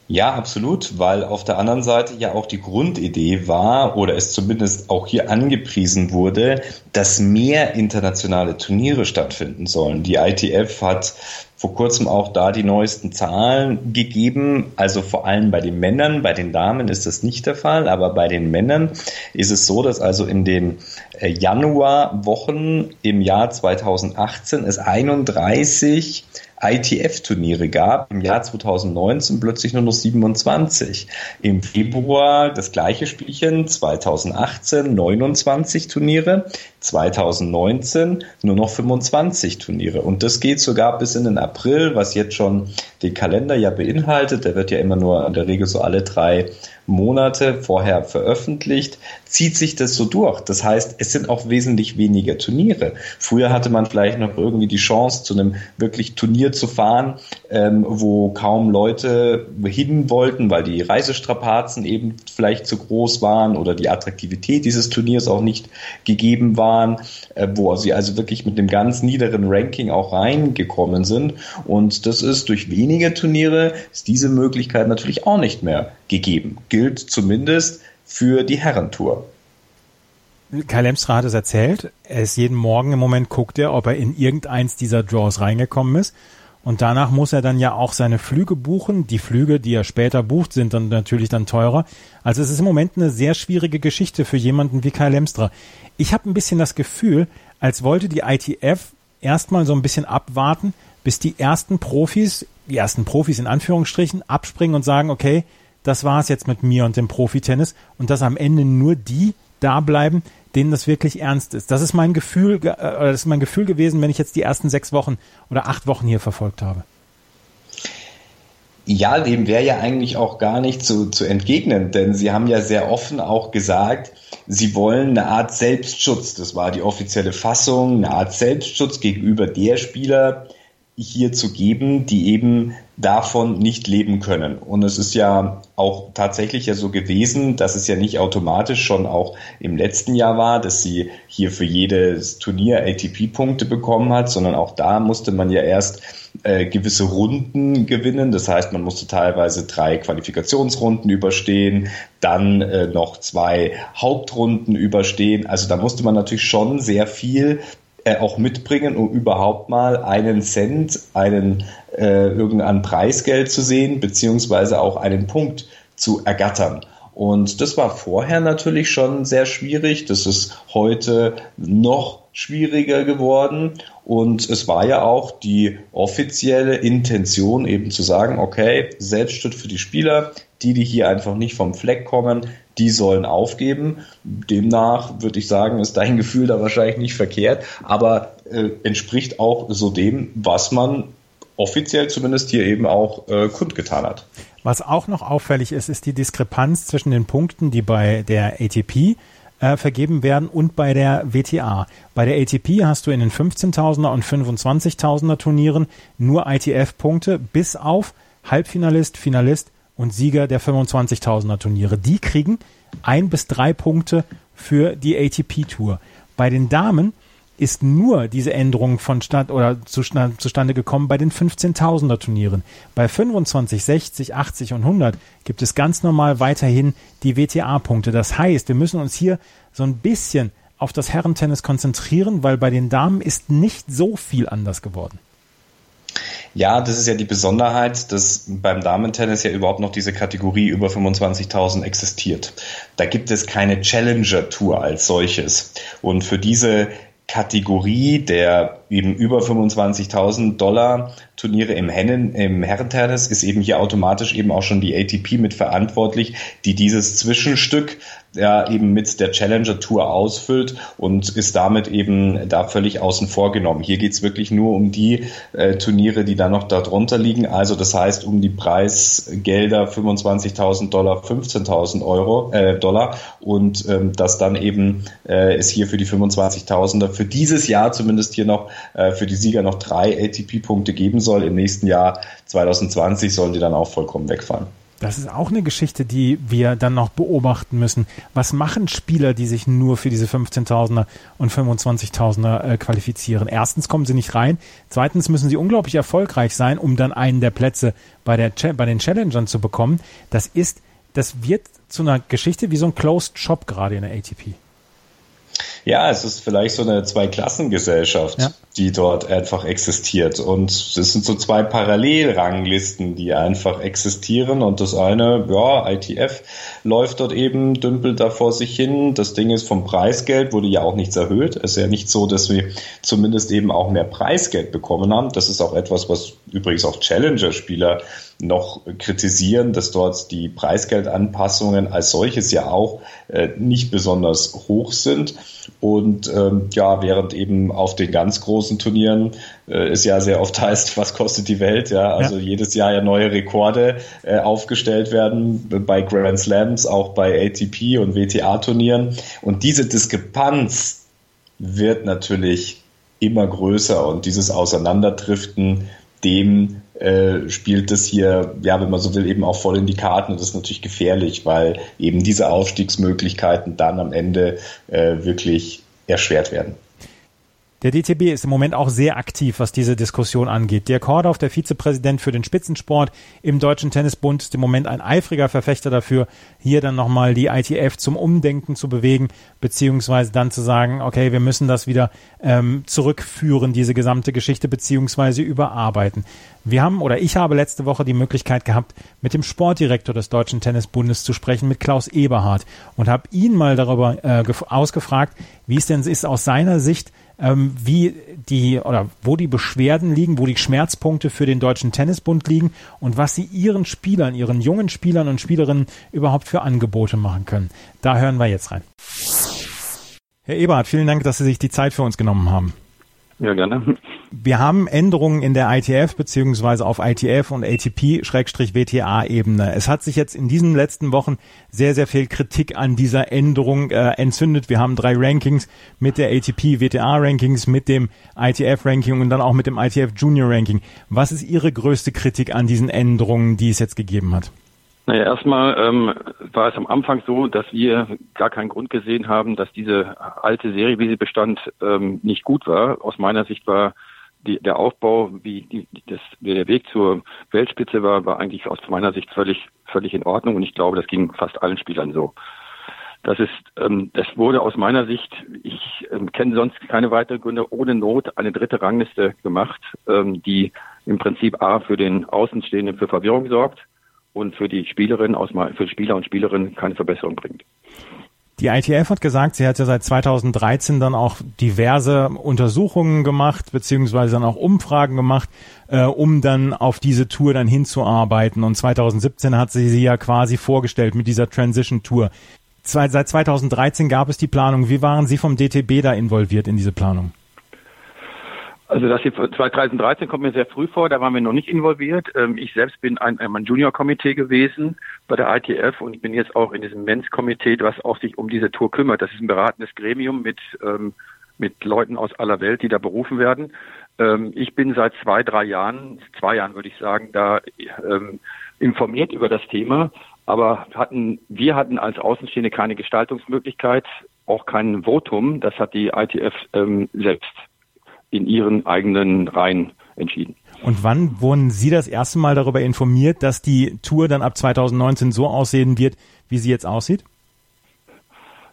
[SPEAKER 3] Ja, absolut, weil auf der anderen Seite ja auch die Grundidee war oder es zumindest auch hier angepriesen wurde, dass mehr internationale Turniere stattfinden sollen. Die ITF hat vor kurzem auch da die neuesten Zahlen gegeben. Also vor allem bei den Männern, bei den Damen ist das nicht der Fall, aber bei den Männern ist es so, dass also in den äh, Januarwochen im Jahr 2018 es 31 ITF-Turniere gab, im Jahr 2019 plötzlich nur noch 27. Im Februar das gleiche Spielchen, 2018 29 Turniere, 2019 nur noch 25 Turniere. Und das geht sogar bis in den April, was jetzt schon den Kalender ja beinhaltet. Der wird ja immer nur in der Regel so alle drei Monate vorher veröffentlicht, zieht sich das so durch. Das heißt, es sind auch wesentlich weniger Turniere. Früher hatte man vielleicht noch irgendwie die Chance, zu einem wirklich Turnier zu fahren, ähm, wo kaum Leute hin wollten, weil die Reisestrapazen eben vielleicht zu groß waren oder die Attraktivität dieses Turniers auch nicht gegeben waren, äh, wo sie also wirklich mit einem ganz niederen Ranking auch reingekommen sind. Und das ist durch wenige Turniere ist diese Möglichkeit natürlich auch nicht mehr gegeben. Gilt zumindest für die Herrentour.
[SPEAKER 2] Kai Lemstra hat es erzählt. Er ist jeden Morgen im Moment guckt er, ob er in irgendeins dieser Draws reingekommen ist. Und danach muss er dann ja auch seine Flüge buchen. Die Flüge, die er später bucht, sind dann natürlich dann teurer. Also es ist im Moment eine sehr schwierige Geschichte für jemanden wie Kai Lemstra. Ich habe ein bisschen das Gefühl, als wollte die ITF erstmal so ein bisschen abwarten, bis die ersten Profis, die ersten Profis in Anführungsstrichen, abspringen und sagen, okay, das war es jetzt mit mir und dem Profitennis und dass am Ende nur die da bleiben, denen das wirklich ernst ist. Das ist mein Gefühl, äh, das ist mein Gefühl gewesen, wenn ich jetzt die ersten sechs Wochen oder acht Wochen hier verfolgt habe.
[SPEAKER 3] Ja, dem wäre ja eigentlich auch gar nicht zu, zu entgegnen, denn Sie haben ja sehr offen auch gesagt, Sie wollen eine Art Selbstschutz, das war die offizielle Fassung, eine Art Selbstschutz gegenüber der Spieler hier zu geben, die eben davon nicht leben können. Und es ist ja auch tatsächlich ja so gewesen, dass es ja nicht automatisch schon auch im letzten Jahr war, dass sie hier für jedes Turnier ATP-Punkte bekommen hat, sondern auch da musste man ja erst äh, gewisse Runden gewinnen. Das heißt, man musste teilweise drei Qualifikationsrunden überstehen, dann äh, noch zwei Hauptrunden überstehen. Also da musste man natürlich schon sehr viel äh, auch mitbringen, um überhaupt mal einen Cent, einen äh, irgendein Preisgeld zu sehen, beziehungsweise auch einen Punkt zu ergattern. Und das war vorher natürlich schon sehr schwierig. Das ist heute noch schwieriger geworden. Und es war ja auch die offizielle Intention eben zu sagen, okay, Selbstschutz für die Spieler, die, die hier einfach nicht vom Fleck kommen, die sollen aufgeben. Demnach würde ich sagen, ist dein Gefühl da wahrscheinlich nicht verkehrt, aber äh, entspricht auch so dem, was man offiziell zumindest hier eben auch äh, kundgetan hat.
[SPEAKER 2] Was auch noch auffällig ist, ist die Diskrepanz zwischen den Punkten, die bei der ATP äh, vergeben werden und bei der WTA. Bei der ATP hast du in den 15.000er und 25.000er Turnieren nur ITF-Punkte bis auf Halbfinalist, Finalist und Sieger der 25.000er Turniere. Die kriegen ein bis drei Punkte für die ATP-Tour. Bei den Damen ist nur diese Änderung von Stadt oder zustande gekommen bei den 15.000er Turnieren. Bei 25, 60, 80 und 100 gibt es ganz normal weiterhin die WTA-Punkte. Das heißt, wir müssen uns hier so ein bisschen auf das Herrentennis konzentrieren, weil bei den Damen ist nicht so viel anders geworden.
[SPEAKER 3] Ja, das ist ja die Besonderheit, dass beim Damentennis ja überhaupt noch diese Kategorie über 25.000 existiert. Da gibt es keine Challenger Tour als solches. Und für diese Kategorie der eben über 25.000 Dollar Turniere im, Hennen, im Herrentennis ist eben hier automatisch eben auch schon die ATP mit verantwortlich, die dieses Zwischenstück ja eben mit der Challenger Tour ausfüllt und ist damit eben da völlig außen vor genommen. Hier geht's wirklich nur um die äh, Turniere, die da noch darunter liegen. Also das heißt um die Preisgelder 25.000 Dollar, 15.000 Euro äh, Dollar und ähm, dass dann eben äh, es hier für die 25.000er für dieses Jahr zumindest hier noch äh, für die Sieger noch drei ATP-Punkte geben soll. Im nächsten Jahr 2020 sollen die dann auch vollkommen wegfallen.
[SPEAKER 2] Das ist auch eine Geschichte, die wir dann noch beobachten müssen. Was machen Spieler, die sich nur für diese 15.000er und 25.000er äh, qualifizieren? Erstens kommen sie nicht rein. Zweitens müssen sie unglaublich erfolgreich sein, um dann einen der Plätze bei, der, bei den Challengern zu bekommen. Das ist, das wird zu einer Geschichte wie so ein Closed Shop gerade in der ATP.
[SPEAKER 3] Ja, es ist vielleicht so eine Zweiklassengesellschaft, ja. Die dort einfach existiert. Und es sind so zwei Parallelranglisten, die einfach existieren. Und das eine, ja, ITF läuft dort eben, dümpelt da vor sich hin. Das Ding ist vom Preisgeld, wurde ja auch nichts erhöht. Es ist ja nicht so, dass wir zumindest eben auch mehr Preisgeld bekommen haben. Das ist auch etwas, was übrigens auch Challenger-Spieler noch kritisieren, dass dort die Preisgeldanpassungen als solches ja auch äh, nicht besonders hoch sind. Und ähm, ja, während eben auf den ganz großen Turnieren äh, es ja sehr oft heißt, was kostet die Welt, ja, also ja. jedes Jahr ja neue Rekorde äh, aufgestellt werden bei Grand Slams, auch bei ATP und WTA-Turnieren. Und diese Diskrepanz wird natürlich immer größer und dieses Auseinanderdriften dem äh, spielt das hier, ja, wenn man so will, eben auch voll in die Karten und das ist natürlich gefährlich, weil eben diese Aufstiegsmöglichkeiten dann am Ende äh, wirklich erschwert werden.
[SPEAKER 2] Der DTB ist im Moment auch sehr aktiv, was diese Diskussion angeht. Dirk Hordorf, der Vizepräsident für den Spitzensport im Deutschen Tennisbund, ist im Moment ein eifriger Verfechter dafür, hier dann nochmal die ITF zum Umdenken zu bewegen, beziehungsweise dann zu sagen, okay, wir müssen das wieder ähm, zurückführen, diese gesamte Geschichte, beziehungsweise überarbeiten. Wir haben oder ich habe letzte Woche die Möglichkeit gehabt, mit dem Sportdirektor des Deutschen Tennisbundes zu sprechen, mit Klaus Eberhardt, und habe ihn mal darüber äh, ausgefragt, wie es denn ist aus seiner Sicht, ähm, wie die oder wo die Beschwerden liegen, wo die Schmerzpunkte für den Deutschen Tennisbund liegen und was sie ihren Spielern, ihren jungen Spielern und Spielerinnen überhaupt für Angebote machen können. Da hören wir jetzt rein. Herr Eberhard, vielen Dank, dass Sie sich die Zeit für uns genommen haben.
[SPEAKER 7] Ja, gerne.
[SPEAKER 2] Wir haben Änderungen in der ITF beziehungsweise auf ITF und ATP-WTA-Ebene. Es hat sich jetzt in diesen letzten Wochen sehr, sehr viel Kritik an dieser Änderung äh, entzündet. Wir haben drei Rankings mit der ATP-WTA-Rankings, mit dem ITF-Ranking und dann auch mit dem ITF Junior-Ranking. Was ist Ihre größte Kritik an diesen Änderungen, die es jetzt gegeben hat?
[SPEAKER 7] Naja, erstmal ähm, war es am Anfang so, dass wir gar keinen Grund gesehen haben, dass diese alte Serie, wie sie bestand, ähm, nicht gut war. Aus meiner Sicht war die, der Aufbau, wie, die, das, wie der Weg zur Weltspitze war, war eigentlich aus meiner Sicht völlig, völlig in Ordnung und ich glaube, das ging fast allen Spielern so. Das ist, ähm, das wurde aus meiner Sicht, ich ähm, kenne sonst keine weiteren Gründe, ohne Not eine dritte Rangliste gemacht, ähm, die im Prinzip A für den Außenstehenden für Verwirrung sorgt und für die Spielerin aus für Spieler und Spielerinnen keine Verbesserung bringt.
[SPEAKER 2] Die ITF hat gesagt, sie hat ja seit 2013 dann auch diverse Untersuchungen gemacht, beziehungsweise dann auch Umfragen gemacht, äh, um dann auf diese Tour dann hinzuarbeiten. Und 2017 hat sie sie ja quasi vorgestellt mit dieser Transition Tour. Seit 2013 gab es die Planung. Wie waren Sie vom DTB da involviert in diese Planung?
[SPEAKER 7] Also das hier 2013 kommt mir sehr früh vor, da waren wir noch nicht involviert. Ähm, ich selbst bin ein, ein Junior-Komitee gewesen bei der ITF und ich bin jetzt auch in diesem Men's-Komitee, was auch sich um diese Tour kümmert. Das ist ein beratendes Gremium mit, ähm, mit Leuten aus aller Welt, die da berufen werden. Ähm, ich bin seit zwei, drei Jahren, zwei Jahren würde ich sagen, da informiert über das Thema, aber hatten, wir hatten als Außenstehende keine Gestaltungsmöglichkeit, auch kein Votum. Das hat die ITF selbst in ihren eigenen Reihen entschieden.
[SPEAKER 2] Und wann wurden Sie das erste Mal darüber informiert, dass die Tour dann ab 2019 so aussehen wird, wie sie jetzt aussieht?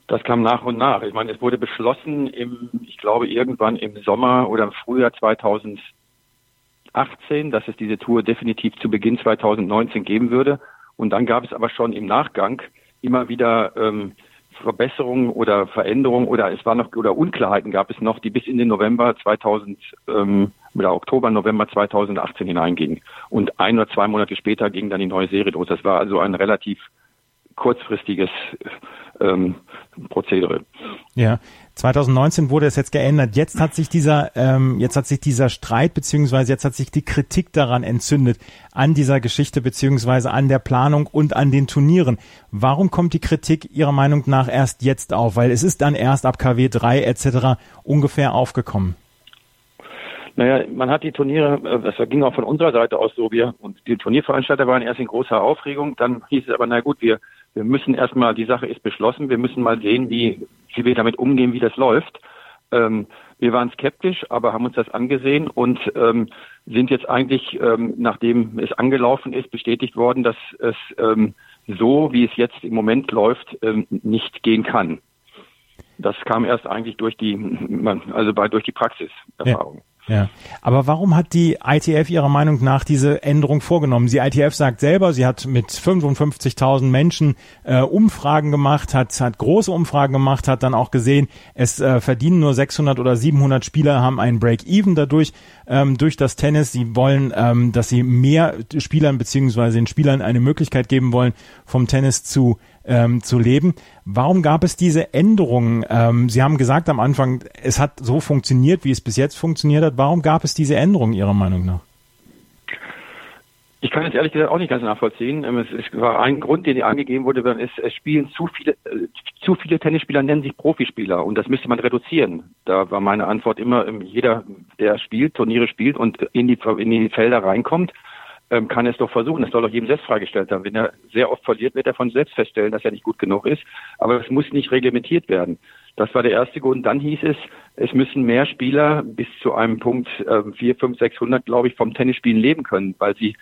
[SPEAKER 7] Das kam nach und nach. Ich meine, es wurde beschlossen im, ich glaube, irgendwann im Sommer oder im Frühjahr 2018, dass es diese Tour definitiv zu Beginn 2019 geben würde. Und dann gab es aber schon im Nachgang immer wieder ähm, Verbesserungen oder Veränderungen oder es war noch oder Unklarheiten gab es noch, die bis in den November 2000 ähm, oder Oktober, November 2018 hineingingen. Und ein oder zwei Monate später ging dann die neue Serie los. Das war also ein relativ kurzfristiges ähm, Prozedere.
[SPEAKER 2] Ja, 2019 wurde es jetzt geändert. Jetzt hat sich dieser, ähm, jetzt hat sich dieser Streit beziehungsweise jetzt hat sich die Kritik daran entzündet an dieser Geschichte beziehungsweise an der Planung und an den Turnieren. Warum kommt die Kritik Ihrer Meinung nach erst jetzt auf? Weil es ist dann erst ab KW 3 etc. ungefähr aufgekommen.
[SPEAKER 7] Naja, man hat die Turniere, äh, das ging auch von unserer Seite aus so, wir und die Turnierveranstalter waren erst in großer Aufregung, dann hieß es aber, na gut, wir wir müssen erstmal, die Sache ist beschlossen, wir müssen mal sehen, wie, wie wir damit umgehen, wie das läuft. Ähm, wir waren skeptisch, aber haben uns das angesehen und ähm, sind jetzt eigentlich, ähm, nachdem es angelaufen ist, bestätigt worden, dass es ähm, so, wie es jetzt im Moment läuft, ähm, nicht gehen kann. Das kam erst eigentlich durch die, also bei, durch die Praxiserfahrung. Ja.
[SPEAKER 2] Ja, aber warum hat die ITF ihrer Meinung nach diese Änderung vorgenommen? Die ITF sagt selber, sie hat mit 55.000 Menschen äh, Umfragen gemacht, hat, hat große Umfragen gemacht, hat dann auch gesehen, es äh, verdienen nur 600 oder 700 Spieler, haben einen Break-Even dadurch ähm, durch das Tennis. Sie wollen, ähm, dass sie mehr Spielern beziehungsweise den Spielern eine Möglichkeit geben wollen, vom Tennis zu ähm, zu leben. Warum gab es diese Änderungen? Ähm, Sie haben gesagt am Anfang, es hat so funktioniert, wie es bis jetzt funktioniert hat. Warum gab es diese Änderungen Ihrer Meinung nach?
[SPEAKER 7] Ich kann es ehrlich gesagt auch nicht ganz nachvollziehen. Ähm, es, war ein Grund, den angegeben wurde, es, es spielen zu viele, äh, zu viele Tennisspieler nennen sich Profispieler und das müsste man reduzieren. Da war meine Antwort immer, ähm, jeder, der spielt, Turniere spielt und in die, in die Felder reinkommt, ähm, kann es doch versuchen. Das soll doch jedem selbst freigestellt sein. Wenn er sehr oft verliert, wird er von selbst feststellen, dass er nicht gut genug ist. Aber es muss nicht reglementiert werden. Das war der erste Grund. Dann hieß es, es müssen mehr Spieler bis zu einem Punkt äh, 4, 5, 600, glaube ich, vom Tennisspielen leben können, weil sie,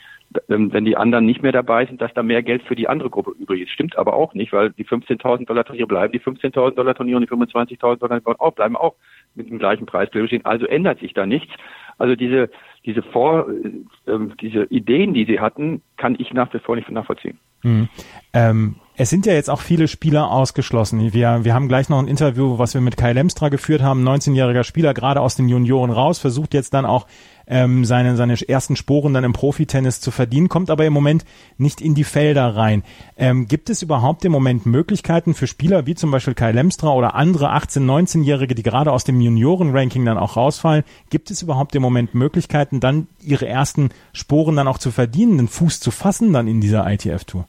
[SPEAKER 7] ähm, wenn die anderen nicht mehr dabei sind, dass da mehr Geld für die andere Gruppe übrig ist. Stimmt aber auch nicht, weil die 15.000 Dollar Turniere bleiben, die 15.000 Dollar Turniere und die 25.000 Dollar Turniere auch bleiben auch mit dem gleichen Preis stehen. Also ändert sich da nichts. Also diese, diese Vor, äh, diese Ideen, die sie hatten, kann ich nach wie vor nicht nachvollziehen.
[SPEAKER 2] Hm. Ähm, es sind ja jetzt auch viele Spieler ausgeschlossen. Wir, wir haben gleich noch ein Interview, was wir mit Kai Lemstra geführt haben, 19-jähriger Spieler, gerade aus den Junioren raus, versucht jetzt dann auch ähm, seine, seine ersten Sporen dann im Profitennis zu verdienen, kommt aber im Moment nicht in die Felder rein. Ähm, gibt es überhaupt im Moment Möglichkeiten für Spieler wie zum Beispiel Kai Lemstra oder andere 18-, 19-Jährige, die gerade aus dem Juniorenranking dann auch rausfallen, gibt es überhaupt im Moment Möglichkeiten, dann ihre ersten Sporen dann auch zu verdienen, den Fuß zu fassen dann in dieser ITF-Tour?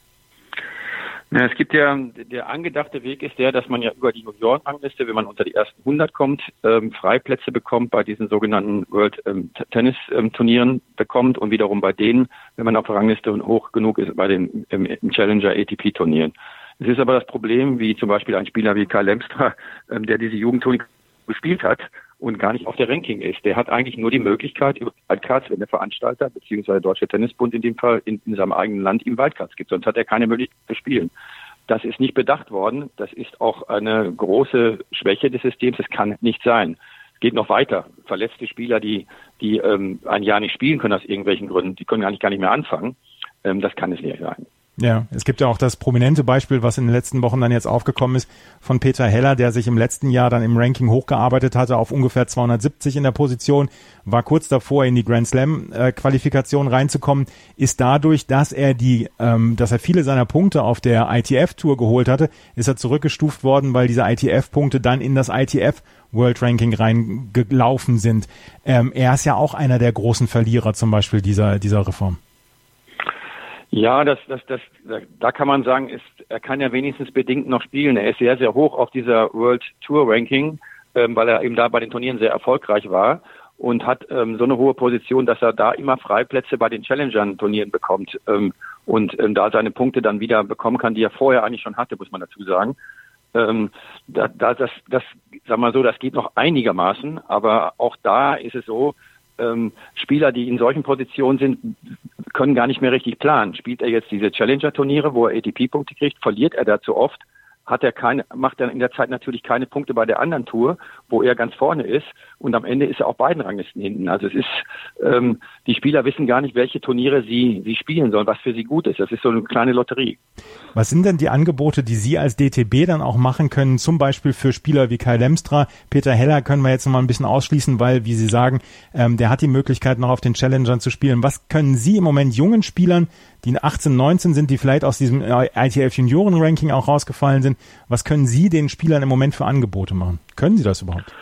[SPEAKER 7] Ja, es gibt ja, der angedachte Weg ist der, dass man ja über die Juniorenrangliste, wenn man unter die ersten 100 kommt, ähm, Freiplätze bekommt bei diesen sogenannten World ähm, Tennis ähm, Turnieren bekommt und wiederum bei denen, wenn man auf der Rangliste hoch genug ist, bei den ähm, Challenger ATP Turnieren. Es ist aber das Problem, wie zum Beispiel ein Spieler wie Karl Lemstra, ähm, der diese Jugendturnier gespielt hat, und gar nicht auf der Ranking ist. Der hat eigentlich nur die Möglichkeit, über Wildcards, wenn der Veranstalter beziehungsweise der Deutsche Tennisbund in dem Fall in, in seinem eigenen Land ihm Wildcards gibt. Sonst hat er keine Möglichkeit zu spielen. Das ist nicht bedacht worden. Das ist auch eine große Schwäche des Systems. Es kann nicht sein. Es geht noch weiter. Verletzte Spieler, die, die ähm, ein Jahr nicht spielen können aus irgendwelchen Gründen, die können eigentlich gar nicht mehr anfangen. Ähm, das kann es nicht sein.
[SPEAKER 2] Ja, es gibt ja auch das prominente Beispiel, was in den letzten Wochen dann jetzt aufgekommen ist, von Peter Heller, der sich im letzten Jahr dann im Ranking hochgearbeitet hatte auf ungefähr 270 in der Position, war kurz davor in die Grand Slam äh, Qualifikation reinzukommen, ist dadurch, dass er die, ähm, dass er viele seiner Punkte auf der ITF Tour geholt hatte, ist er zurückgestuft worden, weil diese ITF Punkte dann in das ITF World Ranking reingelaufen sind. Ähm, er ist ja auch einer der großen Verlierer zum Beispiel dieser dieser Reform.
[SPEAKER 7] Ja, das, das, das, da kann man sagen, ist, er kann ja wenigstens bedingt noch spielen. Er ist sehr, sehr hoch auf dieser World Tour Ranking, ähm, weil er eben da bei den Turnieren sehr erfolgreich war und hat ähm, so eine hohe Position, dass er da immer Freiplätze bei den Challengern-Turnieren bekommt ähm, und ähm, da seine Punkte dann wieder bekommen kann, die er vorher eigentlich schon hatte, muss man dazu sagen. Ähm, da, da, das, das, sag mal so, das geht noch einigermaßen, aber auch da ist es so, ähm, Spieler, die in solchen Positionen sind, können gar nicht mehr richtig planen. Spielt er jetzt diese Challenger-Turniere, wo er ATP-Punkte kriegt, verliert er dazu oft hat er keine, macht er in der Zeit natürlich keine Punkte bei der anderen Tour, wo er ganz vorne ist. Und am Ende ist er auch beiden Ranglisten hinten. Also es ist, ähm, die Spieler wissen gar nicht, welche Turniere sie, sie spielen sollen, was für sie gut ist. Das ist so eine kleine Lotterie.
[SPEAKER 2] Was sind denn die Angebote, die Sie als DTB dann auch machen können, zum Beispiel für Spieler wie Kai Lemstra? Peter Heller können wir jetzt noch mal ein bisschen ausschließen, weil, wie Sie sagen, ähm, der hat die Möglichkeit, noch auf den Challengern zu spielen. Was können Sie im Moment jungen Spielern die 18, 19 sind, die vielleicht aus diesem äh, ITF Junioren Ranking auch rausgefallen sind. Was können Sie den Spielern im Moment für Angebote machen? Können Sie das überhaupt?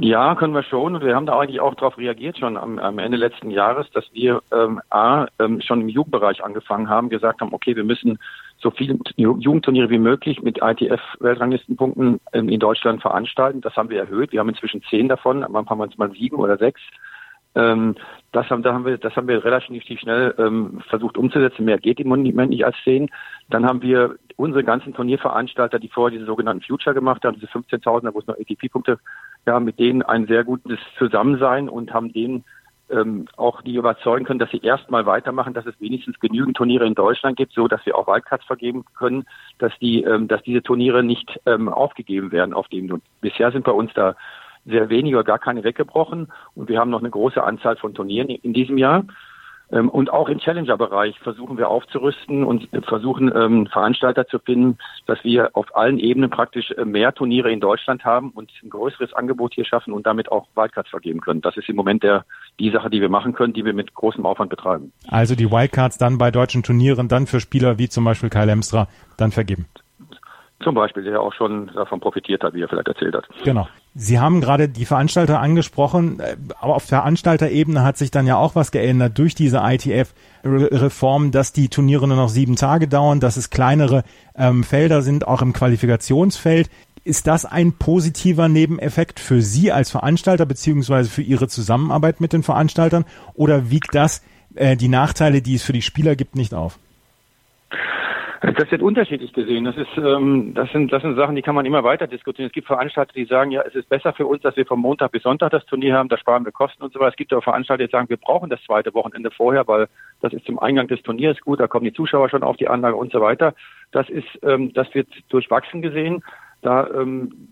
[SPEAKER 7] Ja, können wir schon. Und wir haben da eigentlich auch darauf reagiert schon am, am Ende letzten Jahres, dass wir ähm, A, ähm, schon im Jugendbereich angefangen haben, gesagt haben, okay, wir müssen so viele Jugendturniere wie möglich mit ITF-Weltranglistenpunkten ähm, in Deutschland veranstalten. Das haben wir erhöht. Wir haben inzwischen zehn davon, Anfang waren es mal sieben oder sechs. Ähm, das haben, da haben wir, das haben wir relativ schnell ähm, versucht umzusetzen. Mehr geht im Moment nicht als zehn. Dann haben wir unsere ganzen Turnierveranstalter, die vorher diese sogenannten Future gemacht haben, diese 15.000er, wo es noch ATP-Punkte, ja, mit denen ein sehr gutes Zusammensein und haben denen ähm, auch die überzeugen können, dass sie erstmal weitermachen, dass es wenigstens genügend Turniere in Deutschland gibt, so dass wir auch Wildcards vergeben können, dass die, ähm, dass diese Turniere nicht ähm, aufgegeben werden auf dem. Bisher sind bei uns da sehr wenige, gar keine weggebrochen. Und wir haben noch eine große Anzahl von Turnieren in diesem Jahr. Ähm, und auch im Challenger-Bereich versuchen wir aufzurüsten und versuchen ähm, Veranstalter zu finden, dass wir auf allen Ebenen praktisch äh, mehr Turniere in Deutschland haben und ein größeres Angebot hier schaffen und damit auch Wildcards vergeben können. Das ist im Moment der, die Sache, die wir machen können, die wir mit großem Aufwand betreiben.
[SPEAKER 2] Also die Wildcards dann bei deutschen Turnieren dann für Spieler wie zum Beispiel Kyle Emstra dann vergeben.
[SPEAKER 7] Zum Beispiel, der auch schon davon profitiert hat, wie er vielleicht erzählt hat.
[SPEAKER 2] Genau. Sie haben gerade die Veranstalter angesprochen, äh, aber auf Veranstalterebene hat sich dann ja auch was geändert durch diese ITF-Reform, dass die Turniere nur noch sieben Tage dauern, dass es kleinere ähm, Felder sind, auch im Qualifikationsfeld. Ist das ein positiver Nebeneffekt für Sie als Veranstalter beziehungsweise für Ihre Zusammenarbeit mit den Veranstaltern oder wiegt das äh, die Nachteile, die es für die Spieler gibt, nicht auf?
[SPEAKER 7] Das wird unterschiedlich gesehen. Das ist, ähm, das sind, das sind Sachen, die kann man immer weiter diskutieren. Es gibt Veranstalter, die sagen, ja, es ist besser für uns, dass wir vom Montag bis Sonntag das Turnier haben, da sparen wir Kosten und so weiter. Es gibt auch Veranstalter, die sagen, wir brauchen das zweite Wochenende vorher, weil das ist zum Eingang des Turniers gut, da kommen die Zuschauer schon auf die Anlage und so weiter. Das ist, ähm, das wird durchwachsen gesehen. Da, ähm,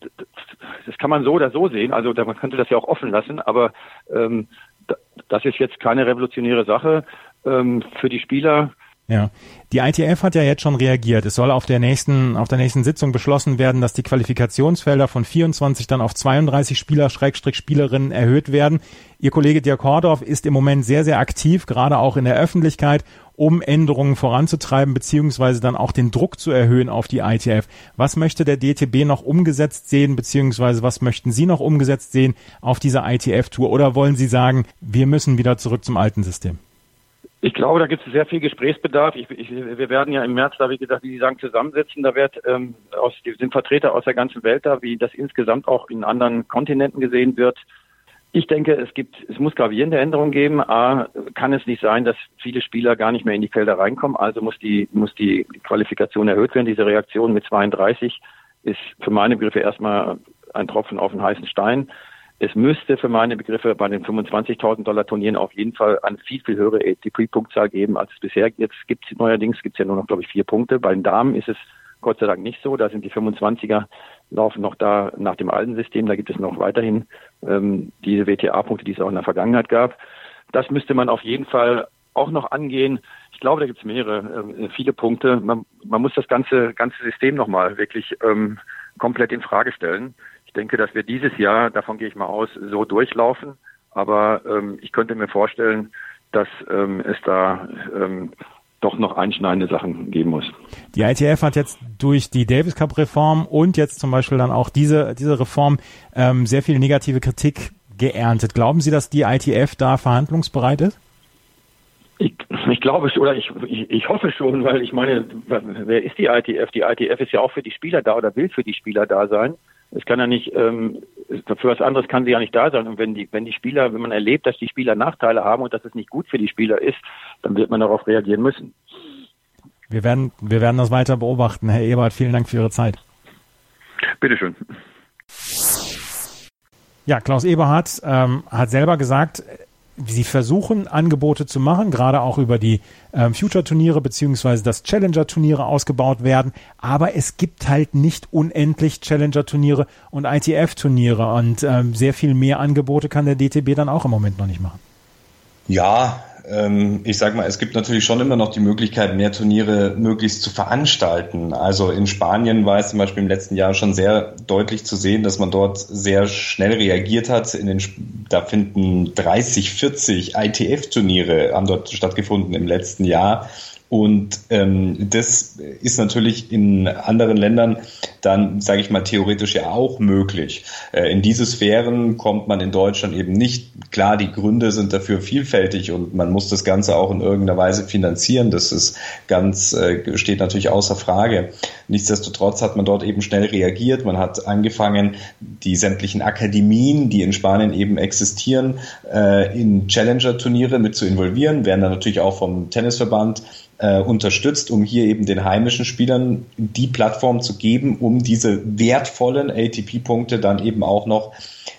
[SPEAKER 7] das kann man so oder so sehen. Also man könnte das ja auch offen lassen, aber ähm, das ist jetzt keine revolutionäre Sache ähm, für die Spieler
[SPEAKER 2] ja, die ITF hat ja jetzt schon reagiert. Es soll auf der nächsten, auf der nächsten Sitzung beschlossen werden, dass die Qualifikationsfelder von 24 dann auf 32 Spieler, Schrägstrich Spielerinnen erhöht werden. Ihr Kollege Dirk Hordorf ist im Moment sehr, sehr aktiv, gerade auch in der Öffentlichkeit, um Änderungen voranzutreiben, beziehungsweise dann auch den Druck zu erhöhen auf die ITF. Was möchte der DTB noch umgesetzt sehen, beziehungsweise was möchten Sie noch umgesetzt sehen auf dieser ITF-Tour? Oder wollen Sie sagen, wir müssen wieder zurück zum alten System?
[SPEAKER 7] Ich glaube, da gibt es sehr viel Gesprächsbedarf. Ich, ich, wir werden ja im März da, wie gesagt, wie Sie sagen, zusammensetzen. Da wird ähm, aus, sind Vertreter aus der ganzen Welt da, wie das insgesamt auch in anderen Kontinenten gesehen wird. Ich denke, es gibt, es muss gravierende Änderungen geben. A, kann es nicht sein, dass viele Spieler gar nicht mehr in die Felder reinkommen. Also muss die, muss die Qualifikation erhöht werden. Diese Reaktion mit 32 ist für meine Begriffe erstmal ein Tropfen auf den heißen Stein. Es müsste für meine Begriffe bei den 25.000 Dollar Turnieren auf jeden Fall eine viel, viel höhere ATP-Punktzahl geben, als es bisher jetzt gibt. Neuerdings gibt es ja nur noch, glaube ich, vier Punkte. Bei den Damen ist es Gott sei Dank nicht so. Da sind die 25er laufen noch da nach dem alten System. Da gibt es noch weiterhin ähm, diese WTA-Punkte, die es auch in der Vergangenheit gab. Das müsste man auf jeden Fall auch noch angehen? Ich glaube, da gibt es mehrere, äh, viele Punkte. Man, man muss das ganze, ganze System nochmal wirklich ähm, komplett in Frage stellen. Ich denke, dass wir dieses Jahr, davon gehe ich mal aus, so durchlaufen. Aber ähm, ich könnte mir vorstellen, dass ähm, es da ähm, doch noch einschneidende Sachen geben muss.
[SPEAKER 2] Die ITF hat jetzt durch die Davis Cup Reform und jetzt zum Beispiel dann auch diese, diese Reform ähm, sehr viel negative Kritik geerntet. Glauben Sie, dass die ITF da verhandlungsbereit ist?
[SPEAKER 7] Ich, ich glaube es oder ich, ich, ich hoffe schon, weil ich meine, wer ist die ITF? Die ITF ist ja auch für die Spieler da oder will für die Spieler da sein. Es kann ja nicht, ähm, für was anderes kann sie ja nicht da sein. Und wenn die, wenn die Spieler, wenn man erlebt, dass die Spieler Nachteile haben und dass es nicht gut für die Spieler ist, dann wird man darauf reagieren müssen.
[SPEAKER 2] Wir werden, wir werden das weiter beobachten. Herr Ebert, vielen Dank für Ihre Zeit.
[SPEAKER 7] Bitteschön.
[SPEAKER 2] Ja, Klaus Eberhardt ähm, hat selber gesagt, sie versuchen Angebote zu machen, gerade auch über die ähm, Future-Turniere beziehungsweise das Challenger-Turniere ausgebaut werden. Aber es gibt halt nicht unendlich Challenger-Turniere und ITF-Turniere und ähm, sehr viel mehr Angebote kann der DTB dann auch im Moment noch nicht machen.
[SPEAKER 3] Ja, ich sag mal, es gibt natürlich schon immer noch die Möglichkeit, mehr Turniere möglichst zu veranstalten. Also in Spanien war es zum Beispiel im letzten Jahr schon sehr deutlich zu sehen, dass man dort sehr schnell reagiert hat. Den, da finden 30, 40 ITF-Turniere haben dort stattgefunden im letzten Jahr. Und ähm, das ist natürlich in anderen Ländern dann, sage ich mal, theoretisch ja auch möglich. Äh, in diese Sphären kommt man in Deutschland eben nicht. Klar, die Gründe sind dafür vielfältig und man muss das Ganze auch in irgendeiner Weise finanzieren. Das ist ganz, äh, steht natürlich außer Frage. Nichtsdestotrotz hat man dort eben schnell reagiert. Man hat angefangen, die sämtlichen Akademien, die in Spanien eben existieren, äh, in Challenger-Turniere mit zu involvieren, werden dann natürlich auch vom Tennisverband äh, unterstützt, um hier eben den heimischen Spielern die Plattform zu geben, um diese wertvollen ATP-Punkte dann eben auch noch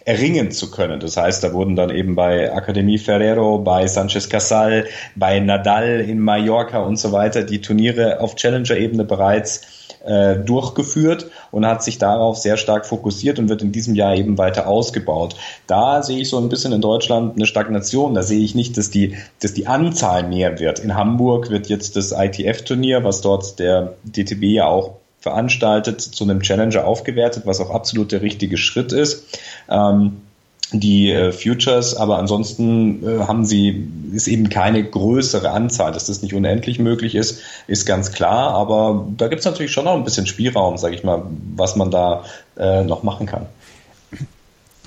[SPEAKER 3] erringen zu können. Das heißt, da wurden dann eben bei Academie Ferrero, bei Sanchez Casal, bei Nadal in Mallorca und so weiter die Turniere auf Challenger-Ebene bereits äh, durchgeführt und hat sich darauf sehr stark fokussiert und wird in diesem Jahr eben weiter ausgebaut. Da sehe ich so ein bisschen in Deutschland eine Stagnation. Da sehe ich nicht, dass die, dass die Anzahl mehr wird. In Hamburg wird jetzt das ITF-Turnier, was dort der DTB ja auch veranstaltet, zu einem Challenger aufgewertet, was auch absolut der richtige Schritt ist. Ähm, die äh, Futures, aber ansonsten äh, haben sie, ist eben keine größere Anzahl, dass das nicht unendlich möglich ist, ist ganz klar, aber da gibt es natürlich schon noch ein bisschen Spielraum, sage ich mal, was man da äh, noch machen kann.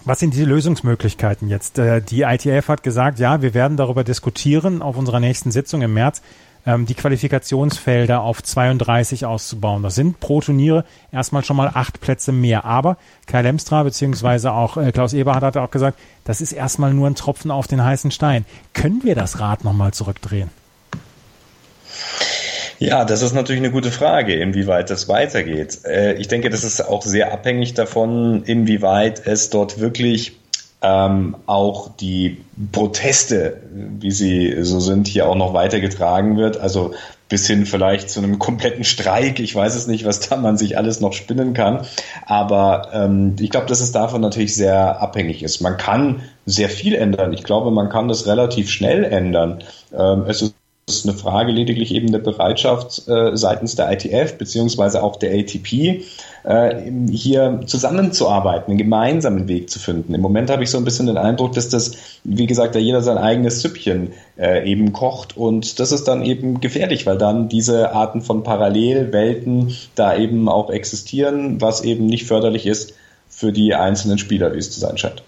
[SPEAKER 2] Was sind die Lösungsmöglichkeiten jetzt? Äh, die ITF hat gesagt, ja, wir werden darüber diskutieren auf unserer nächsten Sitzung im März, ähm, die Qualifikationsfelder auf 32 auszubauen. Das sind pro Turniere erstmal schon mal acht Plätze mehr. Aber Kai Lemstra beziehungsweise auch äh, Klaus Eberhardt hat auch gesagt, das ist erstmal nur ein Tropfen auf den heißen Stein. Können wir das Rad nochmal zurückdrehen?
[SPEAKER 3] Ja, das ist natürlich eine gute Frage, inwieweit das weitergeht. Äh, ich denke, das ist auch sehr abhängig davon, inwieweit es dort wirklich ähm, auch die Proteste, wie sie so sind, hier auch noch weitergetragen wird. Also bis hin vielleicht zu einem kompletten Streik. Ich weiß es nicht, was da man sich alles noch spinnen kann. Aber ähm, ich glaube, dass es davon natürlich sehr abhängig ist. Man kann sehr viel ändern. Ich glaube, man kann das relativ schnell ändern. Ähm, es ist ist eine Frage lediglich eben der Bereitschaft äh, seitens der ITF beziehungsweise auch der ATP, äh, hier zusammenzuarbeiten, einen gemeinsamen Weg zu finden. Im Moment habe ich so ein bisschen den Eindruck, dass das, wie gesagt, da jeder sein eigenes Süppchen äh, eben kocht und das ist dann eben gefährlich, weil dann diese Arten von Parallelwelten da eben auch existieren, was eben nicht förderlich ist für die einzelnen Spieler, wie es zu sein scheint.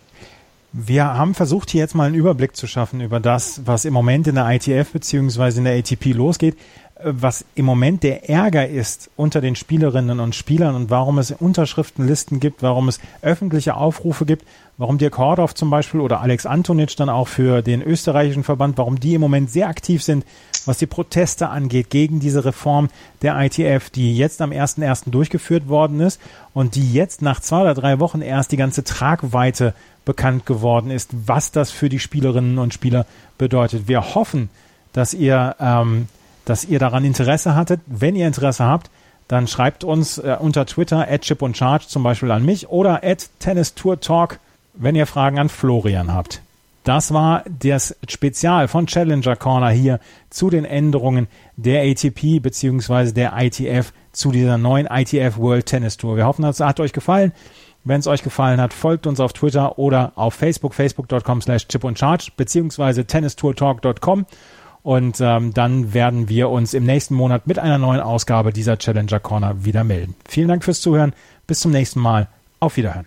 [SPEAKER 2] Wir haben versucht, hier jetzt mal einen Überblick zu schaffen über das, was im Moment in der ITF beziehungsweise in der ATP losgeht, was im Moment der Ärger ist unter den Spielerinnen und Spielern und warum es Unterschriftenlisten gibt, warum es öffentliche Aufrufe gibt, warum Dirk Hordorf zum Beispiel oder Alex Antonitsch dann auch für den österreichischen Verband, warum die im Moment sehr aktiv sind, was die Proteste angeht gegen diese Reform der ITF, die jetzt am 1.1. durchgeführt worden ist und die jetzt nach zwei oder drei Wochen erst die ganze Tragweite bekannt geworden ist, was das für die Spielerinnen und Spieler bedeutet. Wir hoffen, dass ihr, ähm, dass ihr daran Interesse hattet. Wenn ihr Interesse habt, dann schreibt uns äh, unter Twitter at Chip und Charge zum Beispiel an mich oder at Tennis Tour Talk, wenn ihr Fragen an Florian habt. Das war das Spezial von Challenger Corner hier zu den Änderungen der ATP bzw. der ITF zu dieser neuen ITF World Tennis Tour. Wir hoffen, es hat euch gefallen. Wenn es euch gefallen hat, folgt uns auf Twitter oder auf Facebook, facebook.com slash chip und charge, beziehungsweise tennistourtalk.com. Und ähm, dann werden wir uns im nächsten Monat mit einer neuen Ausgabe dieser Challenger Corner wieder melden. Vielen Dank fürs Zuhören. Bis zum nächsten Mal. Auf Wiederhören.